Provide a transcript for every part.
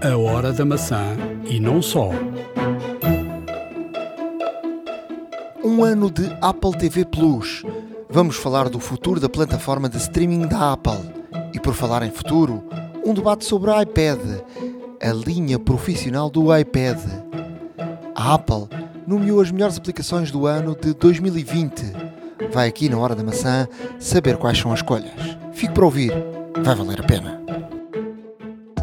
A hora da maçã e não só. Um ano de Apple TV Plus. Vamos falar do futuro da plataforma de streaming da Apple. E por falar em futuro, um debate sobre o iPad, a linha profissional do iPad. A Apple nomeou as melhores aplicações do ano de 2020. Vai aqui na hora da maçã saber quais são as escolhas. Fique para ouvir, vai valer a pena.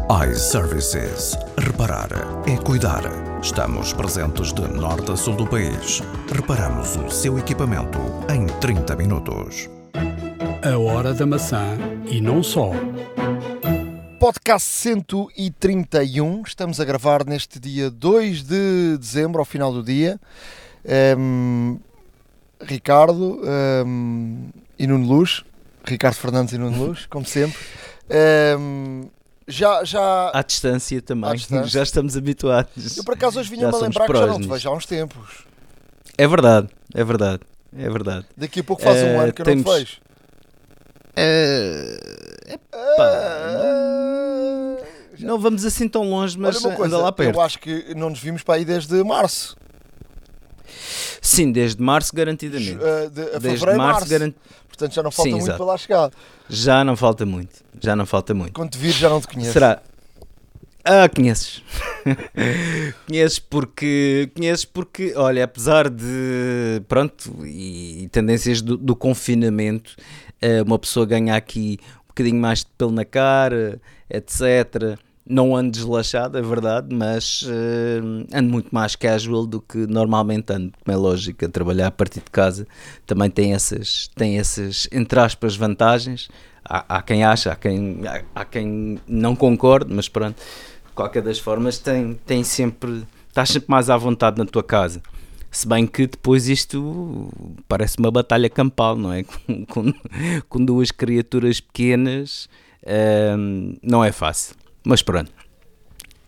iServices. Reparar é cuidar. Estamos presentes de norte a sul do país. Reparamos o seu equipamento em 30 minutos. A hora da maçã e não só. Podcast 131, estamos a gravar neste dia 2 de dezembro, ao final do dia. Ehm, Ricardo ehm, e Nuno Luz, Ricardo Fernandes e Nuno Luz, como sempre. Ehm, já, já, À distância também. À distância. Já estamos habituados. eu por acaso hoje vinha-me a lembrar que já não te vejo há uns tempos. É verdade, é verdade, é verdade. Daqui a pouco faz um Eh, ano que eu não te temos- vejo. Pá, Já- Não vamos assim tão longe, mas coisa, anda lá perto. eu acho que não nos vimos para aí desde março. Sim, desde março garantidamente. Eh, de, a Desde fevereiro, março, março. Portanto já não falta Sim, muito exato. para lá chegar. já não falta muito. Já não falta muito. Quando te vir já não te conheço. Será? Ah, conheces. conheces porque. Conheces porque, olha, apesar de. Pronto, e, e tendências do, do confinamento, eh, uma pessoa ganha aqui um bocadinho mais de pelo na cara, etc. Não ando deslachado, é verdade, mas eh, ando muito mais casual do que normalmente ando, como é lógico, a trabalhar a partir de casa. Também tem essas, tem essas entre aspas, vantagens. Há, há quem acha, há quem, há, há quem não concorde, mas pronto, de qualquer das formas, tem, tem sempre, estás sempre mais à vontade na tua casa. Se bem que depois isto parece uma batalha campal, não é? Com, com, com duas criaturas pequenas, hum, não é fácil. Mas pronto,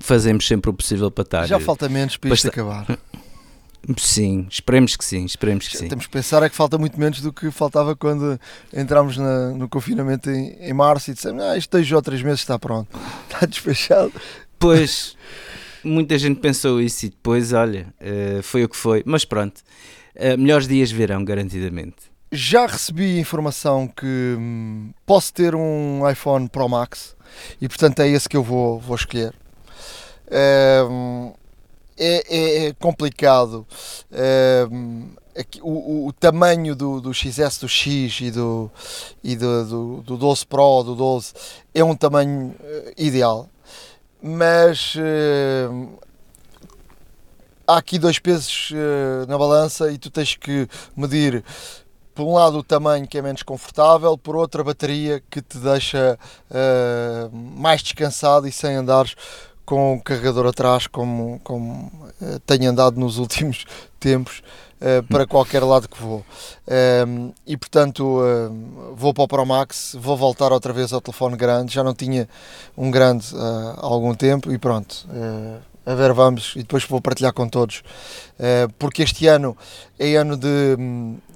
fazemos sempre o possível para estar. Já falta menos para isto Basta- acabar. Sim, esperemos que sim, esperemos que sim. Temos que pensar é que falta muito menos do que faltava quando entramos na- no confinamento em, em março e dissemos, ah, isto dois ou três meses está pronto, está despachado. Pois, muita gente pensou isso e depois, olha, eh, foi o que foi. Mas pronto, eh, melhores dias virão, garantidamente. Já recebi informação que hum, posso ter um iPhone Pro Max e portanto é esse que eu vou, vou escolher. É, é- é complicado. Aqui- o, o- tamanho do, do XS, do X e do, e do, do, do 12 Pro, do 12, é um tamanho eh, ideal. Mas há aqui dois pesos eh, na balança e tu tens que medir por um lado o tamanho que é menos confortável, por outro a bateria que te deixa eh, mais descansado e sem andares com o carregador atrás como, como eh, tenho andado nos últimos tempos eh, para qualquer lado que vou. Ehm, e portanto eh, vou para o Pro Max, vou voltar outra vez ao telefone grande, já não tinha um grande há algum tempo e pronto. a ver, vamos, e depois vou partilhar com todos, porque este ano é ano de,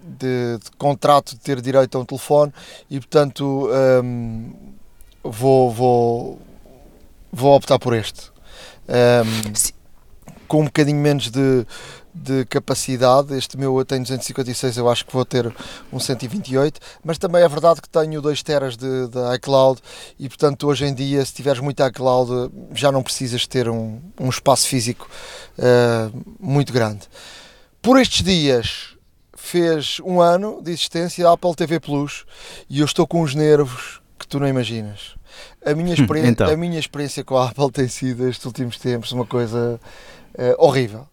de, de contrato de ter direito a um telefone e portanto hum, vou, vou, vou optar por este. Sim. com um bocadinho menos de, de capacidade, este meu eu tenho 256, eu acho que vou ter um 128, mas também é verdade que tenho 2 teras de, de iCloud e portanto hoje em dia se tiveres muito iCloud já não precisas ter um, um espaço físico eh, muito grande. Por estes dias fez um ano de existência da Apple TV Plus e eu estou com os nervos que tu não imaginas. A minha, experi- Então. a minha experiência com a Apple tem sido estes últimos tempos uma coisa eh, horrível.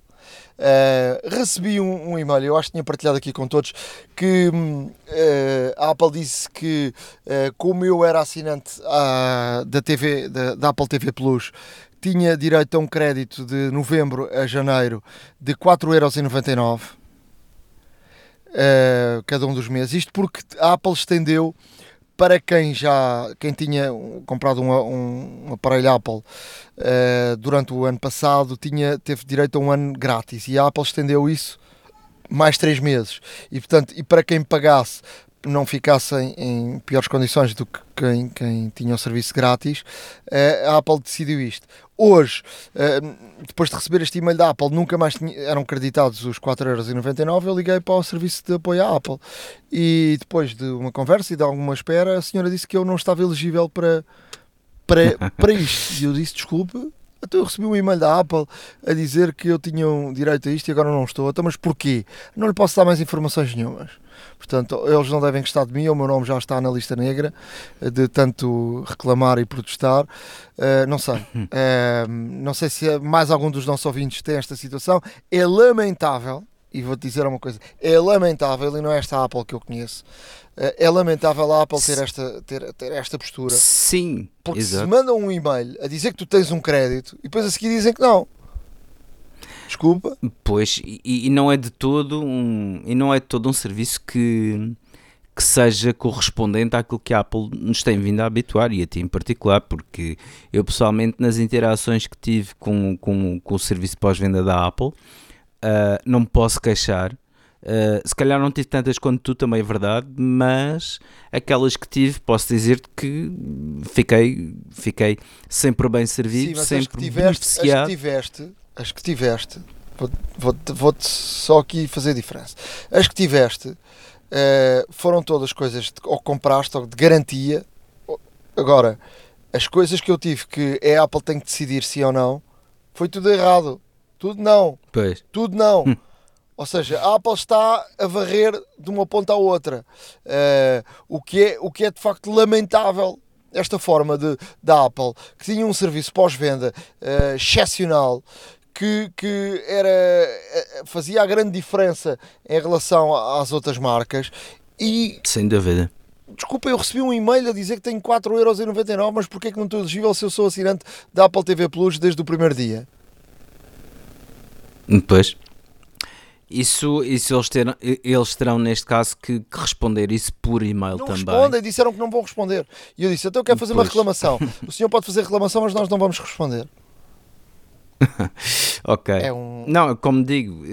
Eh, recebi um, um e-mail, eu acho que tinha partilhado aqui com todos, que eh, a Apple disse que, eh, como eu era assinante ah, da, TV, da, da Apple TV Plus, tinha direito a um crédito de novembro a janeiro de 4,99€ eh, cada um dos meses. Isto porque a Apple estendeu para quem já quem tinha um- comprado um, um, um aparelho Apple eh, durante o ano passado tinha, teve direito a um ano grátis e a Apple estendeu isso mais três meses e portanto e para quem pagasse não ficassem em piores condições do que quem, quem tinha o serviço grátis, eh, a Apple decidiu isto. Hoje, eh, depois de receber este e-mail da Apple, nunca mais eram creditados os 4,99€, eu liguei para o serviço de apoio à Apple. E depois de uma conversa e de alguma espera, a senhora disse que eu não estava elegível para, para, para isto. E eu disse, desculpe, até eu recebi um e-mail da Apple a dizer que eu tinha um direito a isto e agora não estou. Então, mas porquê? Não lhe posso dar mais informações nenhumas. Portanto, eles não devem gostar de mim, o meu nome já está na lista negra de tanto reclamar e protestar. Uh, não sei. Uh, não sei se mais algum dos nossos ouvintes tem esta situação. É lamentável, e vou-te dizer uma coisa: é lamentável, e não é esta Apple que eu conheço. Uh, é lamentável a Apple ter esta, ter, ter esta postura. Sim. Porque exato. se mandam um e-mail a dizer que tu tens um crédito e depois a seguir dizem que não. Desculpa. Pois, e, e, não é de todo um, e não é de todo um serviço que, que seja correspondente àquilo que a Apple nos tem vindo a habituar e a ti em particular, porque eu pessoalmente nas interações que tive com, com, com o serviço pós-venda da Apple uh, não me posso queixar. Uh, se calhar não tive tantas quanto tu, também é verdade, mas aquelas que tive, posso dizer que fiquei, fiquei sempre bem servido, Sim, sempre as que tiveste, beneficiado. As que tiveste, as que tiveste, vou-te vou só aqui fazer diferença. As que tiveste uh, foram todas coisas de, ou compraste ou de garantia. Agora, as coisas que eu tive que a Apple tem que decidir sim ou não, foi tudo errado. Tudo não. Pois. Tudo não. Hum. Ou seja, a Apple está a varrer de uma ponta à outra. Uh, o, que é, o que é de facto lamentável esta forma de, da Apple, que tinha um serviço pós-venda uh, excepcional, que, que era, fazia a grande diferença em relação às outras marcas. E, Sem dúvida. Desculpa, eu recebi um e-mail a dizer que tenho 4,99€, mas porquê que não estou elegível se eu sou assinante da Apple TV Plus desde o primeiro dia? Depois. Isso, isso eles, terão, eles terão, neste caso, que, que responder isso por e-mail não também. respondem, disseram que não vão responder. E eu disse: então eu quero fazer pois. uma reclamação. O senhor pode fazer reclamação, mas nós não vamos responder. ok. É um... Não, como digo,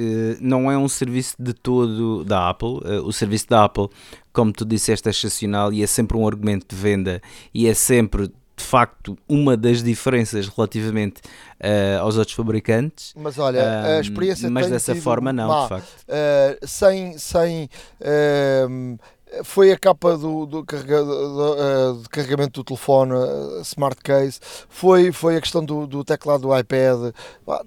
não é um serviço de todo da Apple. O serviço da Apple, como tu disseste, é excepcional e é sempre um argumento de venda e é sempre de facto uma das diferenças relativamente uh, aos outros fabricantes. Mas olha, a experiência Mas dessa forma não, má. de facto. Uh, sem sem uh, foi a capa do, do, do, do carregamento do telefone, smart case, foi, foi a questão do, do teclado do iPad.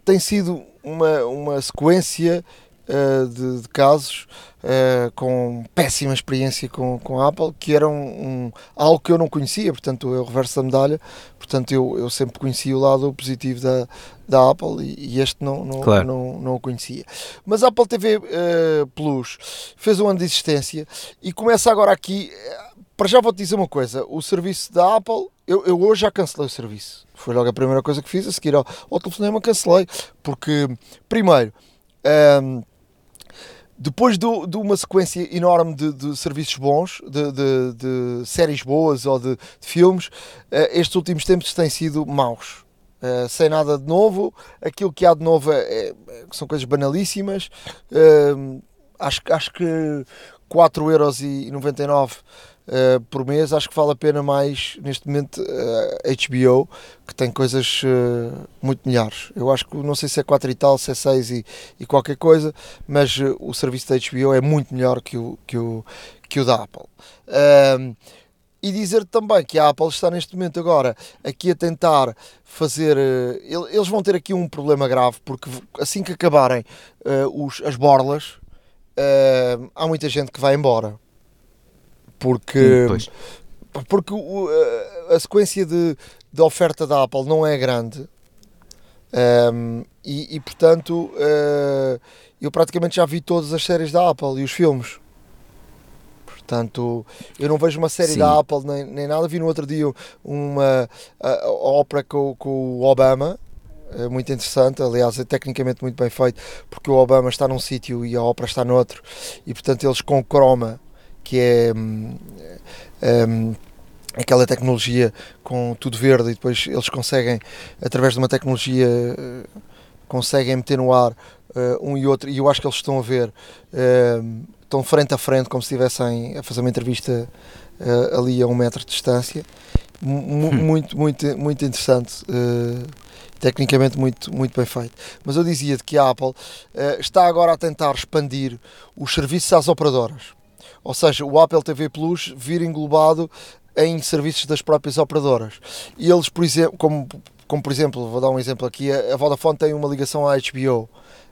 Tem sido uma, uma sequência uh, de, de, casos uh, com péssima experiência com, com a Apple, que era um, um, algo que eu não conhecia, portanto é o reverso da medalha, portanto eu, eu sempre conhecia o lado positivo da, da Apple e, e este não, não, claro. não, não o conhecia. Mas a Apple TV uh, Plus fez um ano de existência e começa agora aqui. Para já vou-te dizer uma coisa: o serviço da Apple, eu, eu hoje já cancelei o serviço. Foi logo a primeira coisa que fiz, a seguir ao, ao telefonema cancelei, porque, primeiro, um, depois de, de, uma sequência enorme de, de serviços bons, de, de, séries boas ou de, filmes, uh, estes últimos tempos têm sido maus. Uh, sem nada de novo, aquilo que há de novo é, é, são coisas banalíssimas. Uh, acho, acho que 4,99€ uh, por mês, acho que vale a pena mais neste momento HBO, que tem coisas muito melhores. Eu acho que não sei se é 4 e tal, se é 6 e, e qualquer coisa, mas o serviço da HBO é muito melhor que o, que o, que o da Apple. E dizer também que a Apple está neste momento agora aqui a tentar fazer. Eles vão ter aqui um problema grave, porque assim que acabarem uh, os, as borlas, uh, há muita gente que vai embora. Porque. Hum, porque a, a sequência de, de oferta da Apple não é grande. Um, e, e, portanto, uh, eu praticamente já vi todas as séries da Apple e os filmes. Portanto, eu não vejo uma série Sim. da Apple nem, nem nada. Vi no outro dia uma a, a ópera com, com o Obama, é muito interessante, aliás, é tecnicamente muito bem feito, porque o Obama está num sítio e a ópera está noutro, e portanto eles com croma, que é. Hum, hum, aquela tecnologia com tudo verde e depois eles conseguem através de uma tecnologia conseguem meter no ar uh, um e outro e eu acho que eles estão a ver estão frente a frente, como se estivessem a fazer uma entrevista ali a um metro de distância. Hum. Muito, muito, muito interessante. Tecnicamente muito, muito bem feito. Mas eu dizia que a Apple uh, está agora a tentar expandir os serviços às operadoras. Ou seja, o Apple TV Plus vir englobado em serviços das próprias operadoras. E eles, por exemplo, como, como por exemplo, vou dar um exemplo aqui, a Vodafone tem uma ligação à HBO.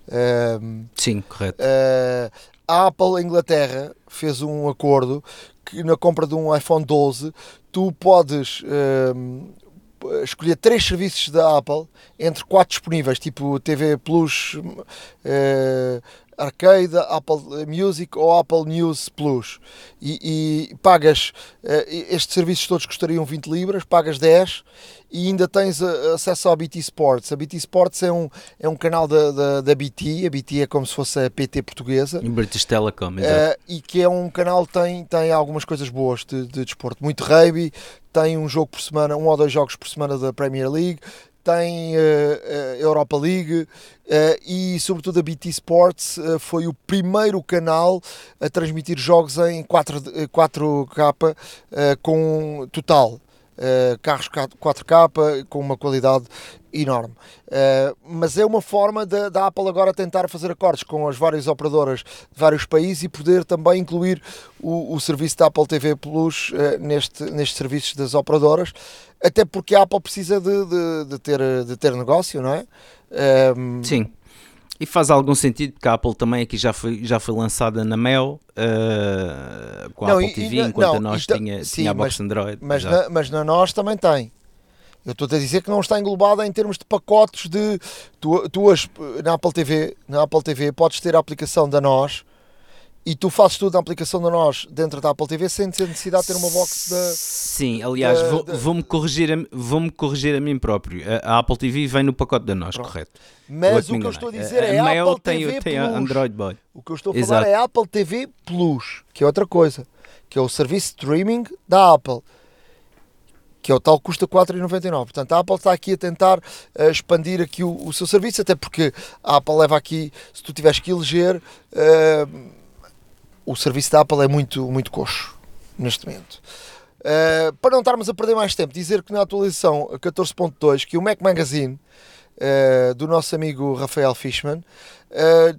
Uh, Sim, correto. Uh, a Apple Inglaterra fez um acordo que na compra de um iPhone 12 tu podes uh, escolher três serviços da Apple entre quatro disponíveis, tipo TV Plus, uh, Arcade, Apple Music ou Apple News Plus. E, e pagas, uh, estes serviços todos custariam 20 libras, pagas 10 e ainda tens acesso à BT Sports. A BT Sports é um, é um canal da, da, da BT, a BT é como se fosse a PT portuguesa. Em British Telecom, uh, E que é um canal que tem, tem algumas coisas boas de, de desporto. Muito rugby, tem um jogo por semana, um ou dois jogos por semana da Premier League, tem uh, uh, Europa League uh, e, sobretudo, a BT Sports foi o primeiro canal a transmitir jogos em 4, 4K com total. Uh, carros 4K com uma qualidade enorme. Uh, mas é uma forma da Apple agora tentar fazer acordos com as várias operadoras de vários países e poder também incluir o, o serviço da Apple TV Plus uh, neste, nestes serviços das operadoras, até porque a Apple precisa de, de, de ter, de ter negócio, não é? Sim. E faz algum sentido que a Apple também aqui já foi, já foi lançada na Mel uh, com a não, Apple TV, e, enquanto não, a nós tinha, sim, tinha a box mas, Android. Mas na, mas na nós também tem. Eu estou a dizer que não está englobada em termos de pacotes de tu, tu na Apple TV, na Apple TV podes ter a aplicação da nós e tu fazes tudo na aplicação da nós dentro da Apple TV sem ter necessidade de ter uma box da. Sim, aliás, vou-me vou corrigir, a, vou corrigir a mim próprio. A, a, Apple TV vem no pacote da nós, Pronto. correto. Mas o que eu estou a dizer a, é a Apple tem, TV tem Plus. Android Boy. O que eu estou a Exato. falar é a Apple TV Plus, que é outra coisa, que é o serviço streaming da Apple que é o tal custa 4,99. Portanto, a Apple está aqui a tentar uh, expandir aqui o, o, seu serviço, até porque a Apple leva aqui, se tu tiveres que eleger, uh, o serviço da Apple é muito, muito coxo neste momento. Uh, para não estarmos a perder mais tempo, dizer que na atualização 14.2 que o Mac Magazine do nosso amigo Rafael Fishman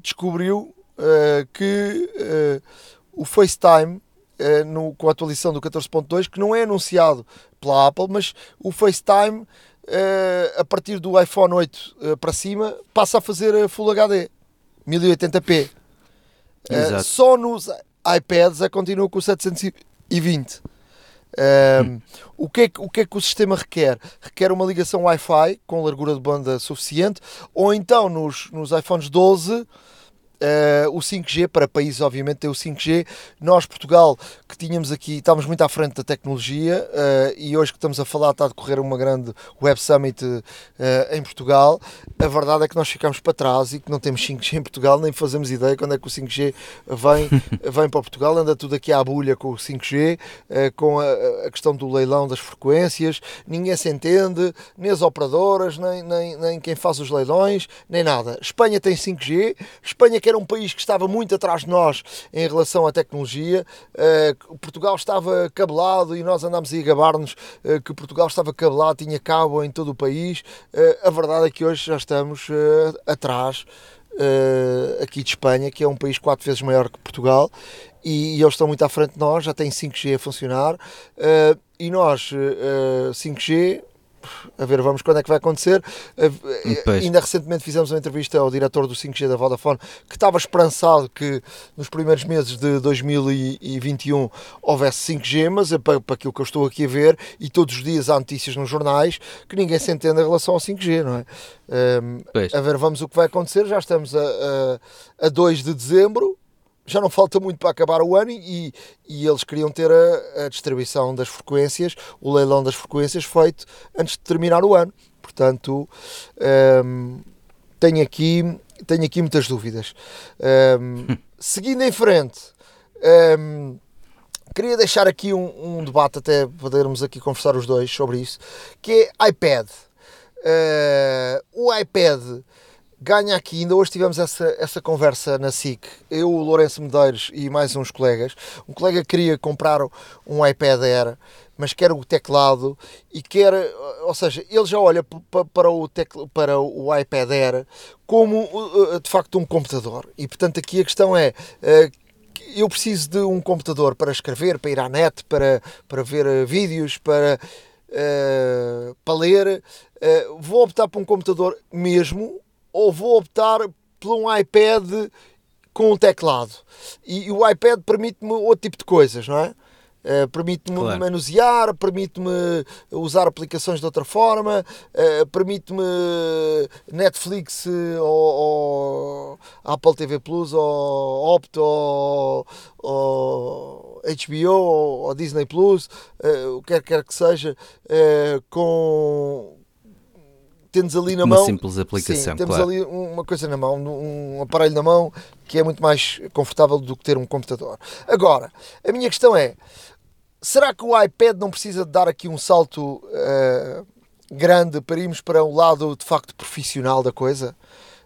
descobriu que o FaceTime no, com a atualização do 14.2 que não é anunciado pela Apple, mas o FaceTime a partir do iPhone 8 para cima passa a fazer Full HD 1080p Uh, só nos iPads a continua com o 720. hum. o, que é que, o que é que o sistema requer? Requer uma ligação Wi-Fi com largura de banda suficiente, ou então nos, nos iPhones 12 Uh, o 5G, para países obviamente tem o 5G. Nós, Portugal, que tínhamos aqui, estamos muito à frente da tecnologia uh, e hoje que estamos a falar está a decorrer uma grande Web Summit uh, em Portugal. A verdade é que nós ficamos para trás e que não temos 5G em Portugal, nem fazemos ideia quando é que o 5G vem, vem para Portugal. Anda tudo aqui à bulha com o 5G, com a, a, questão do leilão das frequências. Ninguém se entende, nem as operadoras, nem, nem, nem quem faz os leilões, nem nada. Espanha tem 5G, Espanha que era um país que estava muito atrás de nós em relação à tecnologia. Uh, Portugal estava cabelado e nós andámos a gabar-nos uh, que Portugal estava cabelado, tinha cabo em todo o país. Uh, a verdade é que hoje já estamos atrás. aqui de Espanha, que é um país quatro vezes maior que Portugal, e, e eles estão muito à frente de nós, já têm 5G a funcionar, e nós 5G a ver, vamos quando é que vai acontecer. Pois. Ainda recentemente fizemos uma entrevista ao diretor do 5G da Vodafone que estava esperançado que nos primeiros meses de 2021 houvesse 5G, mas é para, para aquilo que eu estou aqui a ver, e todos os dias há notícias nos jornais que ninguém se entende em relação ao 5G, não é? Um, a ver, vamos o que vai acontecer. Já estamos a, a, a 2 de dezembro já não falta muito para acabar o ano e, e eles queriam ter a, a, distribuição das frequências, o leilão das frequências feito antes de terminar o ano. Portanto, um, tenho, aqui, tenho aqui muitas dúvidas. Um, seguindo em frente, um, queria deixar aqui um, um, debate, até podermos aqui conversar os dois sobre isso, que é iPad. Uh, o iPad ganha aqui, ainda hoje tivemos essa, essa conversa na SIC, eu, o Lourenço Medeiros e mais uns colegas. Um colega queria comprar um iPad Air, mas quer o teclado e quer, ou seja, ele já olha para o, teclado, para o iPad Air como uh, uh, de facto um computador. E portanto aqui a questão é. Uh, eu preciso de um computador para escrever, para ir à net, para, para ver vídeos, para, uh, para ler. Uh, vou optar por um computador mesmo ou vou optar por um iPad com um teclado. E, o iPad permite-me outro tipo de coisas, não é? Uh, permite-me claro. manusear, permite-me usar aplicações de outra forma, uh, permite-me Netflix ou, ou, Apple TV Plus ou Opto ou, ou HBO ou, ou, Disney Plus, o que quer, quer que seja, com temos ali na uma mão. Uma simples aplicação. Sim, temos claro. ali uma coisa na mão, um aparelho na mão que é muito mais confortável do que ter um computador. Agora, a minha questão é: será que o iPad não precisa de dar aqui um salto uh, grande para irmos para o lado de facto profissional da coisa?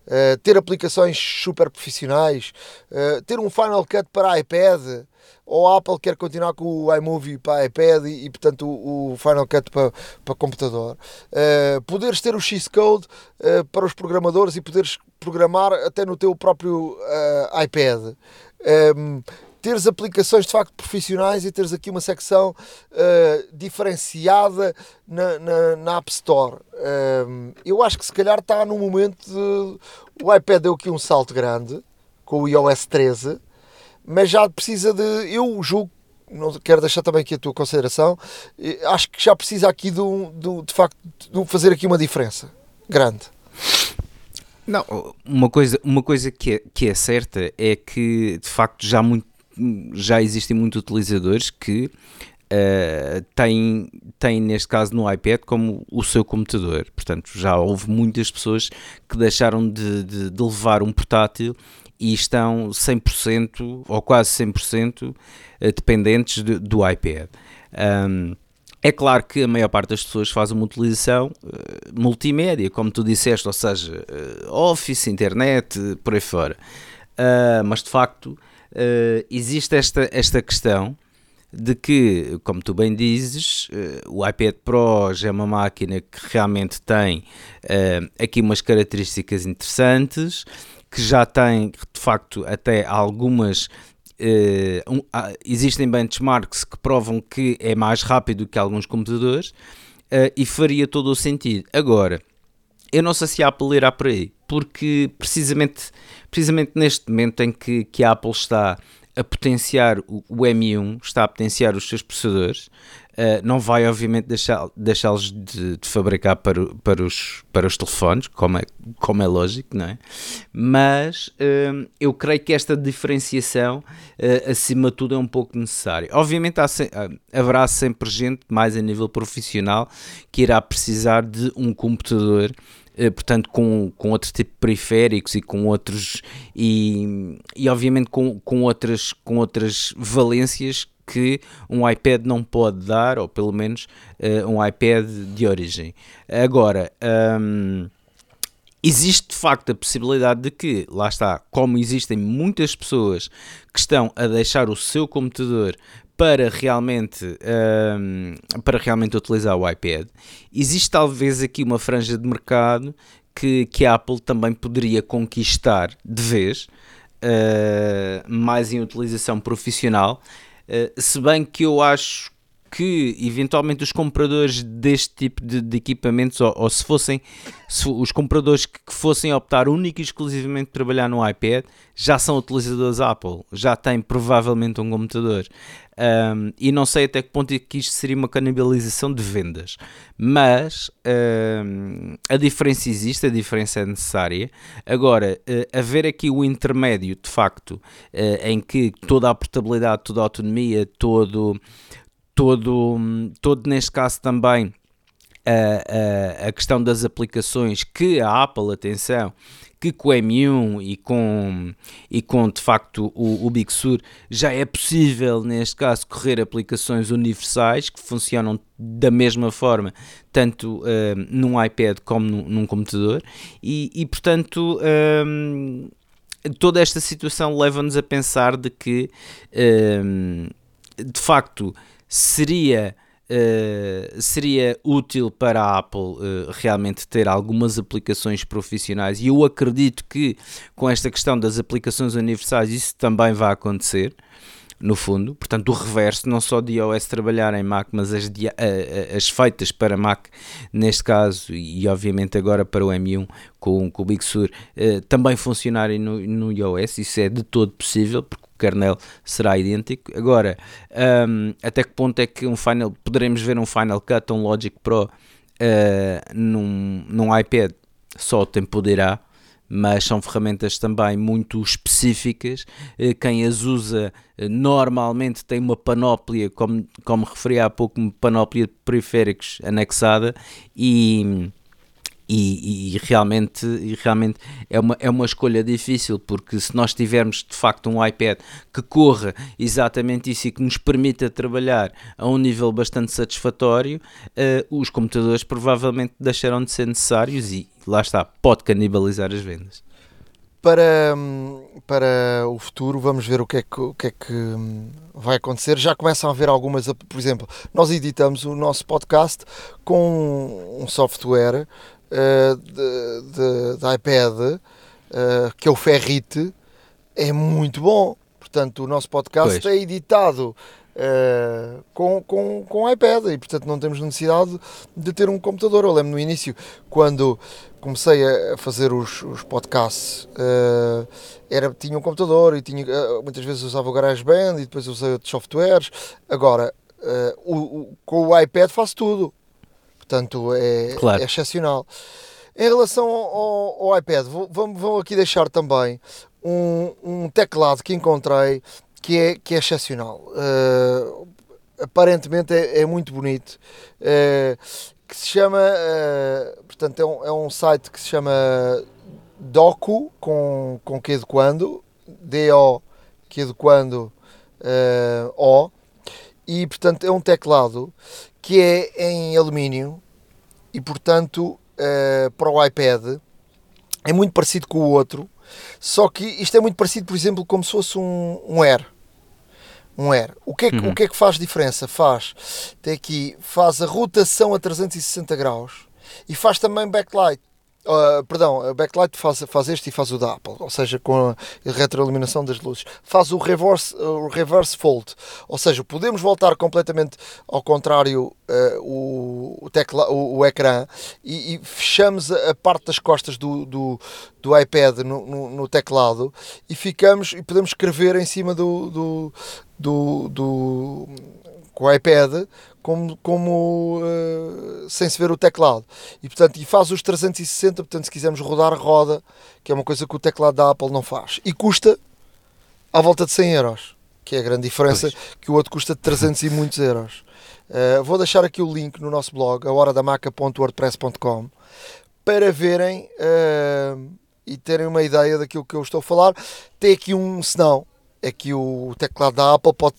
Uh, ter aplicações super profissionais, uh, ter um Final Cut para iPad, ou a Apple quer continuar com o iMovie para iPad e, e portanto o, o, Final Cut para, para computador. Uh, poderes ter o Xcode uh, para os programadores e poderes programar até no teu próprio uh, iPad. Um, ehm, teres aplicações de facto profissionais e teres aqui uma secção uh, diferenciada na, na, na, App Store. Uh, eu acho que se calhar está no momento de. O iPad deu aqui um salto grande com o iOS 13 mas já precisa de. Eu julgo, não quero deixar também aqui a tua consideração, acho que já precisa aqui de, de, de facto de fazer aqui uma diferença grande. Não, uma coisa, uma coisa que, é, que é certa é que de facto já, muito, já existem muitos utilizadores que uh, têm, têm, neste caso, no iPad como o seu computador. Portanto, já houve muitas pessoas que deixaram de, de, de levar um portátil e estão 100% ou quase 100% eh, dependentes de, do iPad. Um, é claro que a maior parte das pessoas faz uma utilização uh, multimédia, como tu disseste, ou seja, uh, Office, internet, por aí fora. Uh, mas de facto existe esta, esta questão de que, como tu bem dizes, o iPad Pro já é uma máquina que realmente tem aqui umas características interessantes que já tem de facto até algumas Uh, um, uh, existem benchmarks que provam que é mais rápido que alguns computadores uh, e faria todo o sentido. Agora, eu não sei se a Apple irá por aí, porque precisamente, precisamente neste momento em que, que a Apple está a potenciar o, o M1, está a potenciar os seus processadores, Uh, não vai, obviamente, deixá-los deixá de, de, fabricar para, para, os, para os telefones, como é, como é lógico, não é? Mas uh, eu creio que esta diferenciação, uh, acima de tudo, é um pouco necessária. Obviamente, há, haverá sempre gente, mais a nível profissional, que irá precisar de um computador portanto com, com outro tipo de periféricos e com outros e, e obviamente com, com, outras, com outras valências que um iPad não pode dar, ou pelo menos uh, um iPad de origem. Agora, um, existe de facto a possibilidade de que, lá está, como existem muitas pessoas que estão a deixar o seu computador para realmente, um, para realmente utilizar o iPad, existe talvez aqui uma franja de mercado que, que a Apple também poderia conquistar de vez, uh, mais em utilização profissional se bem que eu acho que eventualmente os compradores deste tipo de, de equipamentos, ou, ou, se fossem se os compradores que, fossem optar única e exclusivamente trabalhar no iPad, já são utilizadores Apple, já têm provavelmente um computador. Um, e não sei até que ponto é que isto seria uma canibalização de vendas, mas um, a diferença existe, a diferença é necessária. Agora, uh, haver aqui o intermédio de facto, uh, em que toda a portabilidade, toda a autonomia, todo todo, todo neste caso também a, a, a questão das aplicações que a Apple, atenção, que com o M1 e com, e com de facto o, o Big Sur já é possível, neste caso, correr aplicações universais que funcionam da mesma forma, tanto uh, num iPad como num, num computador, e, e portanto. Um, toda esta situação leva-nos a pensar de que um, de facto seria Uh, seria útil para a Apple uh, realmente ter algumas aplicações profissionais? E eu acredito que com esta questão das aplicações universais isso também vai acontecer no fundo, portanto o reverso, não só de iOS trabalhar em Mac, mas as, as feitas para Mac neste caso e obviamente agora para o M1 com, com o Big Sur uh, também funcionarem no, no iOS, isso é de todo possível porque kernel será idêntico. Agora, um, até que ponto é que um Final, poderemos ver um Final Cut, um Logic Pro uh, num, num iPad? Só o tempo poderá, mas são ferramentas também muito específicas. Uh, quem as usa uh, normalmente tem uma panóplia, como, como referi há pouco, uma panóplia de periféricos anexada e e, e, realmente, e realmente é, uma, é uma escolha difícil, porque se nós tivermos de facto um iPad que corra exatamente isso e que nos permita trabalhar a um nível bastante satisfatório, uh, os computadores provavelmente deixarão de ser necessários e lá está, pode canibalizar as vendas. Para, para o futuro, vamos ver o que, é que, o que é que hum, vai acontecer. Já começam a haver algumas, por exemplo, nós editamos o nosso podcast com um software de, de, de, iPad, uh, que é o Ferrite, é muito bom. Portanto, o nosso podcast pois. é editado uh, com, com, com iPad e, portanto, não temos necessidade de ter um computador. Eu lembro no início, quando comecei a fazer os, os podcasts, uh, era, tinha um computador e tinha, uh, muitas vezes usava o GarageBand e depois usei outros softwares. Agora, o, o, com o iPad faço tudo. Portanto, é, claro. é excepcional. Em relação ao, ao iPad, vou, vou, aqui deixar também um, um, teclado que encontrei que é, que é excepcional. Uh, aparentemente é, é, muito bonito. Uh, que se chama, uh, portanto, é um, é um site que se chama Doku, com, com que de quando, D-O, que de quando, O, e portanto é um teclado que é em alumínio e portanto uh, para o iPad é muito parecido com o outro, só que isto é muito parecido, por exemplo, como se fosse um, um Air. Um Air. O que, é que, uhum. o que é que faz diferença? Faz, tem aqui, faz a rotação a 360 graus e faz também backlight. Uh, perdão, a backlight faz, faz este e faz o da Apple, ou seja, com a retroiluminação das luzes. Faz o reverse, o reverse fold, ou seja, podemos voltar completamente ao contrário uh, o, o, tecla, o, o ecrã e, e, fechamos a, parte das costas do, do, do iPad no, no, no, teclado e ficamos e podemos escrever em cima do, do, do, do com o iPad como, como uh, sem se ver o teclado. E portanto, e faz os 360, portanto, se quisermos rodar, roda, que é uma coisa que o teclado da Apple não faz. E custa à volta de 100 euros, que é a grande diferença, pois. que o outro custa de 300 e muitos euros. Uh, vou deixar aqui o link no nosso blog, ahoradamaca.wordpress.com, para verem uh, e terem uma ideia daquilo que eu estou a falar. Tem aqui um senão, é que o teclado da Apple pode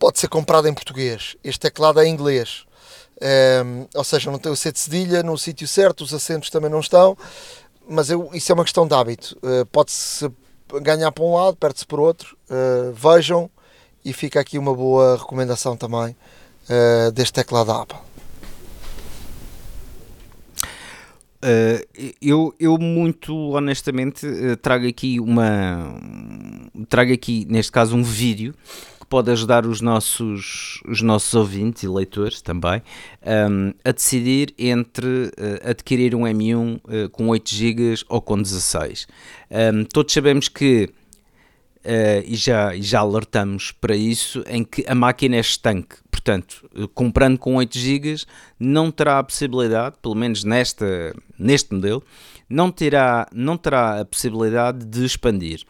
pode ser comprado em português. Este teclado é em inglês. Um, ou seja, não tem o C de cedilha no sítio certo, os acentos também não estão, mas eu, isso é uma questão de hábito. Uh, Pode-se ganhar para um lado, perde-se por outro. Uh, vejam e fica aqui uma boa recomendação também uh, deste teclado da Apple. Eu, eu muito honestamente uh, trago aqui uma trago aqui neste caso um vídeo pode ajudar os nossos, os nossos ouvintes e leitores também um, a decidir entre uh, adquirir um M1 uh, eh, com 8 GB ou com 16. Um, todos sabemos que, uh, e, já, já alertamos para isso, em que a máquina é estanque. Portanto, comprando com 8 GB, não terá a possibilidade, pelo menos nesta, neste modelo, não terá, não terá a possibilidade de expandir.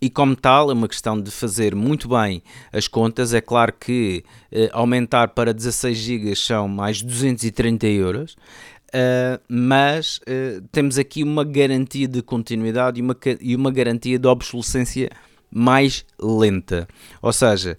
E como tal, é uma questão de fazer muito bem as contas. É claro que uh, aumentar para 16 GB são mais 230 euros, uh, mas uh, temos aqui uma garantia de continuidade e uma, e uma garantia de obsolescência mais lenta. Ou seja,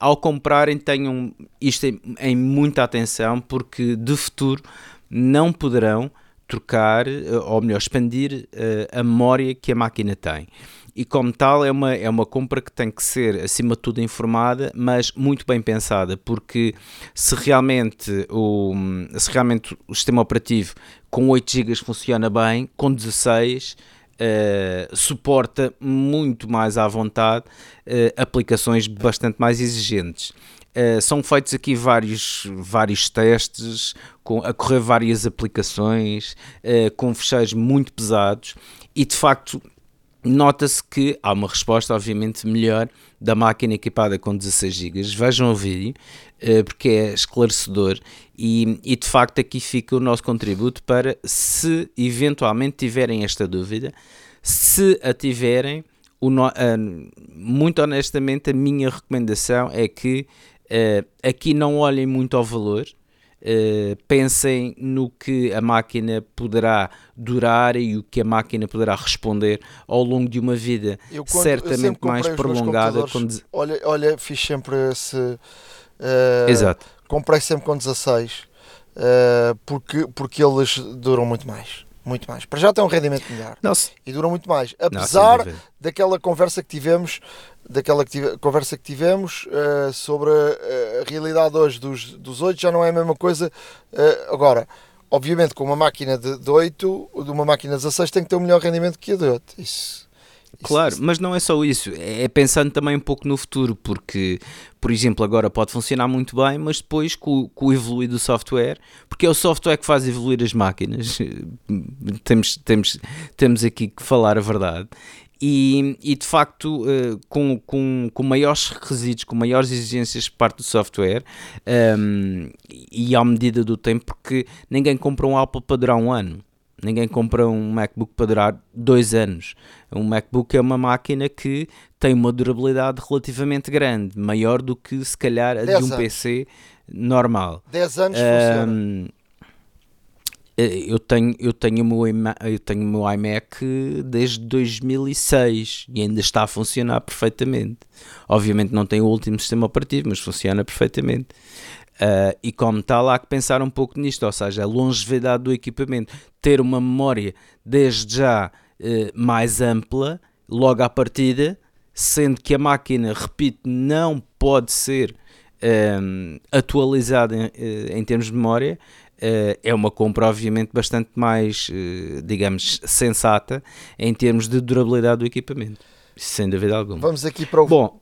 ao comprarem, tenham isto em, em muita atenção, porque de futuro não poderão trocar, ou melhor, expandir a memória que a máquina tem e como tal é uma, é uma compra que tem que ser acima de tudo informada, mas muito bem pensada, porque se realmente o, se realmente o sistema operativo com 8 GB funciona bem, com 16 Uh, suporta muito mais à vontade uh, aplicações bastante mais exigentes. Uh, são feitos aqui vários, vários testes, com, a correr várias aplicações, com fecheiros muito pesados e de facto nota-se que há uma resposta, obviamente, melhor da máquina equipada com 16 GB. Vejam o vídeo, uh, porque é esclarecedor e, e, de facto aqui fica o nosso contributo para, se eventualmente tiverem esta dúvida, se a tiverem, no, muito honestamente, a minha recomendação é que uh, aqui não olhem muito ao valor, Uh, pensem no que a máquina poderá durar e o que a máquina poderá responder ao longo de uma vida eu, quando, certamente mais prolongada. Quando... Olha, olha, fiz sempre esse. Uh, Exato. Comprei sempre com 16 uh, eh, porque, porque eles duram muito mais. Muito mais. Para já tem um rendimento melhor. Nossa. E duram muito mais. Apesar Nossa, daquela conversa que tivemos daquela que tive, conversa que tivemos uh, sobre a, a, realidade hoje dos, dos 8 já não é a mesma coisa. Uh, agora, obviamente, com uma máquina de, de 8, de uma máquina de 16 tem que ter um melhor rendimento que a de 8. Isso, Claro, mas não é só isso, é pensando também um pouco no futuro, porque, por exemplo, agora pode funcionar muito bem, mas depois com, com o evoluir do software, porque é o software que faz evoluir as máquinas, temos, temos, temos aqui que falar a verdade, e, e de facto uh, com, com, com maiores requisitos, com maiores exigências por parte do software um, ehm, e à medida do tempo, porque ninguém compra um Apple para durar um ano. Ninguém compra um MacBook para durar dois anos. Um MacBook é uma máquina que tem uma durabilidade relativamente grande, maior do que se calhar a de um anos. PC normal. 10 anos um, funciona. Eh, eu tenho, eu, tenho o meu, eu tenho meu iMac desde 2006 e ainda está a funcionar perfeitamente. Obviamente não tem o último sistema operativo, mas funciona perfeitamente. Uh, e como tal, há que pensar um pouco nisto, ou seja, a longevidade do equipamento, ter uma memória desde já uh, mais ampla, logo à partida, sendo que a máquina, repito, não pode ser um, atualizada em, em termos de memória, é uma compra, obviamente, bastante mais, uh, digamos, sensata em termos de durabilidade do equipamento. Sem dúvida alguma. Vamos aqui para o. Bom,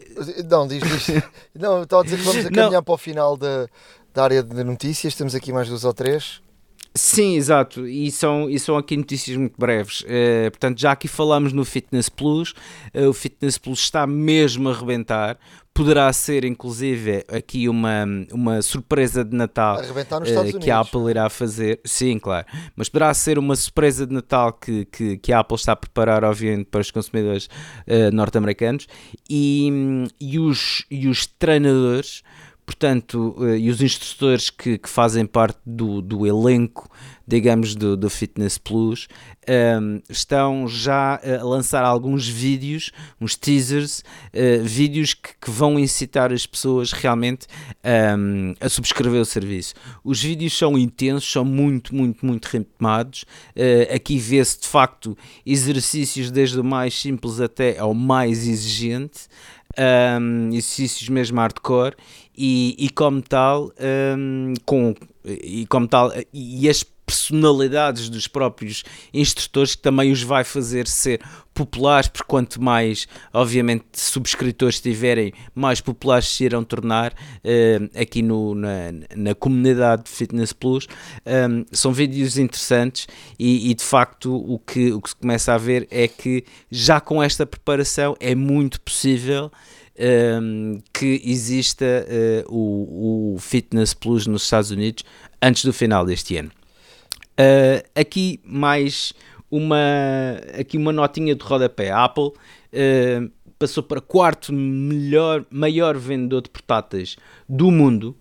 não, diz, diz. não, estava a dizer que vamos caminhar não. para o final da, da área de notícias. Temos aqui mais duas ou três. Sim, exato, e são, e são aqui notícias muito breves. Uh, portanto, já aqui falamos no Fitness Plus, uh, o Fitness Plus está mesmo a rebentar. Poderá ser, inclusive, aqui uma, uma surpresa de Natal uh, que a Apple irá fazer. Sim, claro, mas poderá ser uma surpresa de Natal que, que, que a Apple está a preparar, obviamente, para os consumidores norte-americanos. E, e, os, e os treinadores portanto, uh, e os instrutores que, que, fazem parte do, do elenco, digamos, do, do Fitness Plus, um, ehm, estão já a lançar alguns vídeos, uns teasers, uh, vídeos que, que, vão incitar as pessoas realmente um, ehm, a subscrever o serviço. Os vídeos são intensos, são muito, muito, muito retomados. Uh, aqui vê-se de facto exercícios desde o mais simples até ao mais exigente um, exercícios mesmo hardcore e, e como tal um, com e como tal e as personalidades dos próprios instrutores que também os vai fazer ser populares, porque quanto mais, obviamente, subscritores tiverem, mais populares se irão tornar uh, aqui no, na, na comunidade de Fitness Plus. Um, são vídeos interessantes e, e, de facto o que, o que se começa a ver é que já com esta preparação é muito possível um, que exista uh, o, o Fitness Plus nos Estados Unidos antes do final deste ano. Uh, aqui mais uma, aqui uma notinha de rodapé. A Apple uh, passou para quarto melhor, maior vendedor de portáteis do mundo.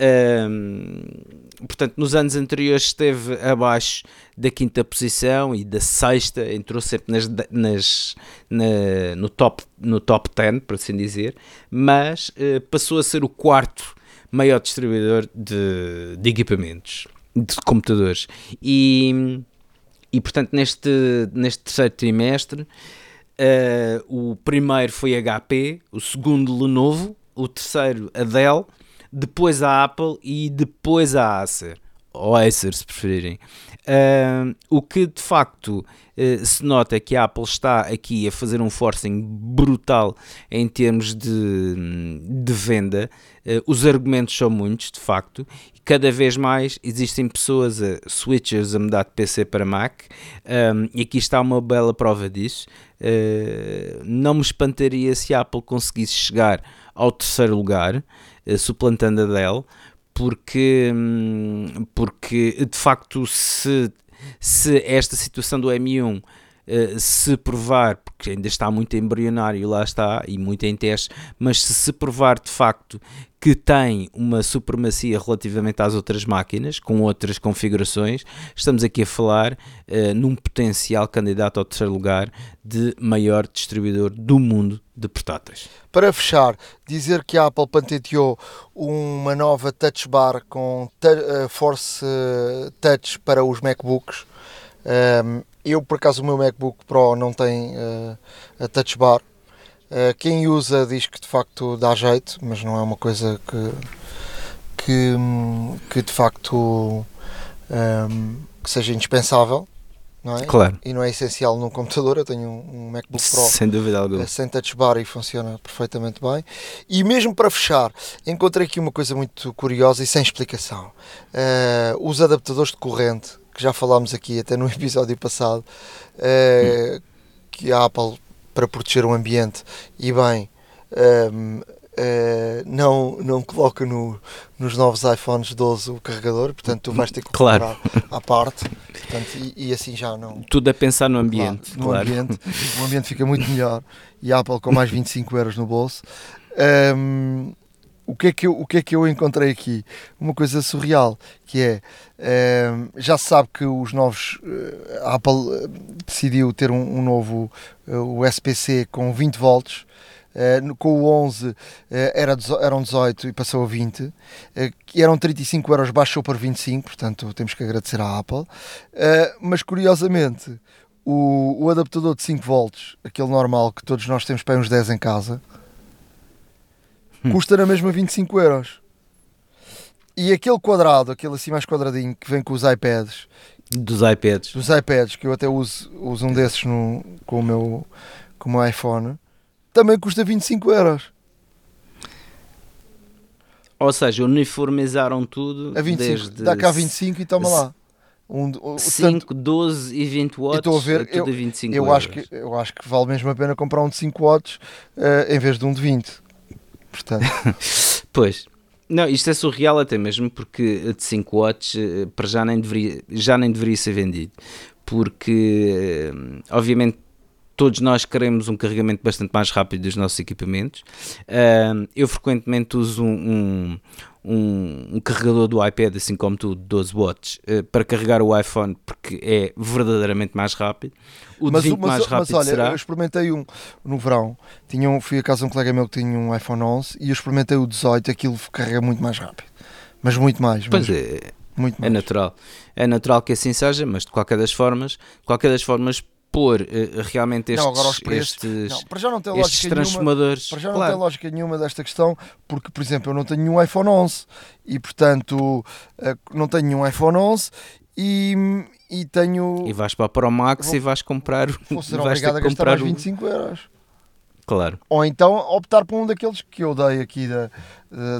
Uh, portanto, nos anos anteriores esteve abaixo da quinta posição e da sexta, entrou sempre nas, nas, na, no, top, no top 10, por assim dizer, mas uh, passou a ser o quarto maior distribuidor de, de equipamentos, de computadores. E, e portanto, neste, neste terceiro trimestre, uh, o primeiro foi HP, o segundo Lenovo, o terceiro a Dell, depois a Apple e depois a Acer ou se preferirem. Uh, o que de facto uh, se nota é que a Apple está aqui a fazer um forcing brutal em termos de, de venda. Uh, os argumentos são muitos, de facto, cada vez mais existem pessoas, a, switchers, a mudar de PC para Mac, um, e aqui está uma bela prova disso. não me espantaria se a Apple conseguisse chegar ao terceiro lugar, suplantando a Dell porque, hum, porque de facto se, se esta situação do M1 Uh, se provar, porque ainda está muito embrionário, lá está, e muito em teste, mas se se provar de facto que tem uma supremacia relativamente às outras máquinas, com outras configurações, estamos aqui a falar uh, num potencial candidato ao terceiro lugar de maior distribuidor do mundo de portáteis. Para fechar, dizer que a Apple patenteou uma nova Touch Bar com uh, Force Touch para os MacBooks. Um, eu, por acaso, o meu MacBook Pro não tem uh, a Touch Bar Uh, quem usa diz que de facto dá jeito, mas não é uma coisa que, que, que de facto um, ehm, que seja indispensável. Não é? Claro. E não é essencial num computador. Eu tenho um MacBook Pro sem dúvida alguma. sem touch bar e funciona perfeitamente bem. E mesmo para fechar, encontrei aqui uma coisa muito curiosa e sem explicação: uh, os adaptadores de corrente, que já falámos aqui até no episódio passado, uh, que a Apple para proteger o ambiente e bem um, uh, eh, não, não coloca no, nos novos iPhones 12 o carregador, portanto tu vais ter que comprar claro. à parte portanto, e, e, assim já não. Tudo a pensar no ambiente. Claro, no claro. ambiente, o ambiente fica muito melhor e a Apple com mais 25 euros no bolso. Um, o que, é que eu, o que é que eu encontrei aqui? Uma coisa surreal, que é, uh, já se sabe que os novos, uh, a Apple eh, decidiu ter um, um novo, o SPC com 20 volts, com o 11 era, eram 18 e passou a 20, eram 35 euros, baixou para 25, portanto temos que agradecer à Apple, mas curiosamente o, o adaptador de 5 volts, aquele normal que todos nós temos para uns 10 em casa. Custa na mesma 25 euros. E aquele quadrado, aquele assim mais quadradinho que vem com os iPads. Dos iPads. Dos iPads, que eu até uso, uso um desses no, com, o meu, com o meu iPhone, também custa 25 euros. Ou seja, uniformizaram tudo. A 25, desde... dá cá 25 e toma lá. Um, 5, tanto, 12 e 20 watts. Estou a ver, é eu, 25 eu, acho que, eu acho que vale mesmo a pena comprar um de 5 watts uh, em vez de um de 20 portanto. pois. Não, isto é surreal até mesmo porque de 5 watts eh, para já nem deveria, já nem deveria ser vendido. Porque, eh, obviamente, todos nós queremos um carregamento bastante mais rápido dos nossos equipamentos. Uh, eu frequentemente uso um, um, um, carregador do iPad, assim como tu, de 12 watts, uh, para carregar o iPhone, porque é verdadeiramente mais rápido. O mas, de 20 mas, mais rápido mas olha, será... eu experimentei um no verão, tinha um, fui a casa de um colega meu que tinha um iPhone 11 e eu experimentei o 18, aquilo carrega muito mais rápido. Mas muito mais. Pois é. Muito é mais. É natural. É natural que assim seja, mas de qualquer das formas, de qualquer das formas, pôr uh, realmente estes, não, agora os preços, estes, não, para já não tem lógica transformadores. Nenhuma, para já não claro. tem lógica nenhuma desta questão, porque, por exemplo, eu não tenho um iPhone 11 e, portanto, uh, não tenho um iPhone 11 e, e tenho. E vais para a Pro Max vou, e vais comprar. Vou ser obrigado a gastar mais 25 euros. Claro. Ou então optar por um daqueles que eu dei aqui da,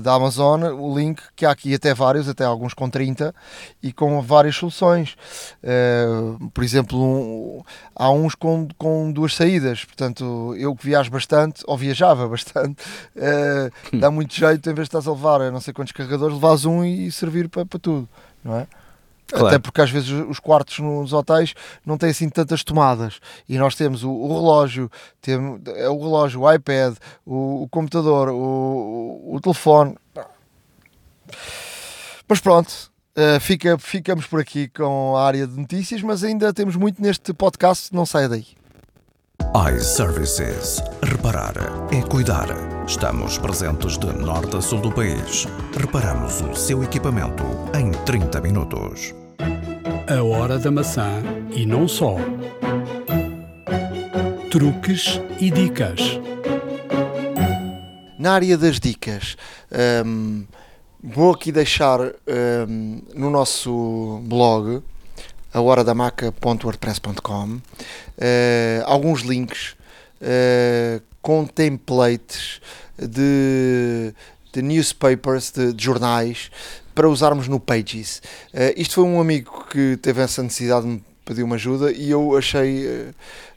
da Amazon, o link, que há aqui até vários, até alguns com 30 e com várias soluções. Uh, por exemplo, um, há uns com, com duas saídas, portanto, eu que viajo bastante, ou viajava bastante, uh, dá muito jeito, em vez de estás a levar a não sei quantos carregadores, levas um e servir para, para tudo, não é? Claro. Até porque às vezes os quartos nos hotéis não têm assim tantas tomadas. E nós temos o, o relógio, temos, é o relógio, o iPad, o, o computador, o, o telefone. Mas pronto, eh, fica, ficamos por aqui com a área de notícias, mas ainda temos muito neste podcast, não saia daí. iServices. Reparar é cuidar. Estamos presentes de norte a sul do país. Reparamos o seu equipamento em 30 minutos. A hora da maçã e não só. Truques e dicas. Na área das dicas, hum, vou aqui deixar hum, no nosso blog, a horadamaca.wordpress.com, eh, alguns links eh, com templates de, de newspapers, de, de jornais, para usarmos no Pages. Eh, isto foi um amigo que teve essa necessidade de me pedir uma ajuda e eu achei, eh,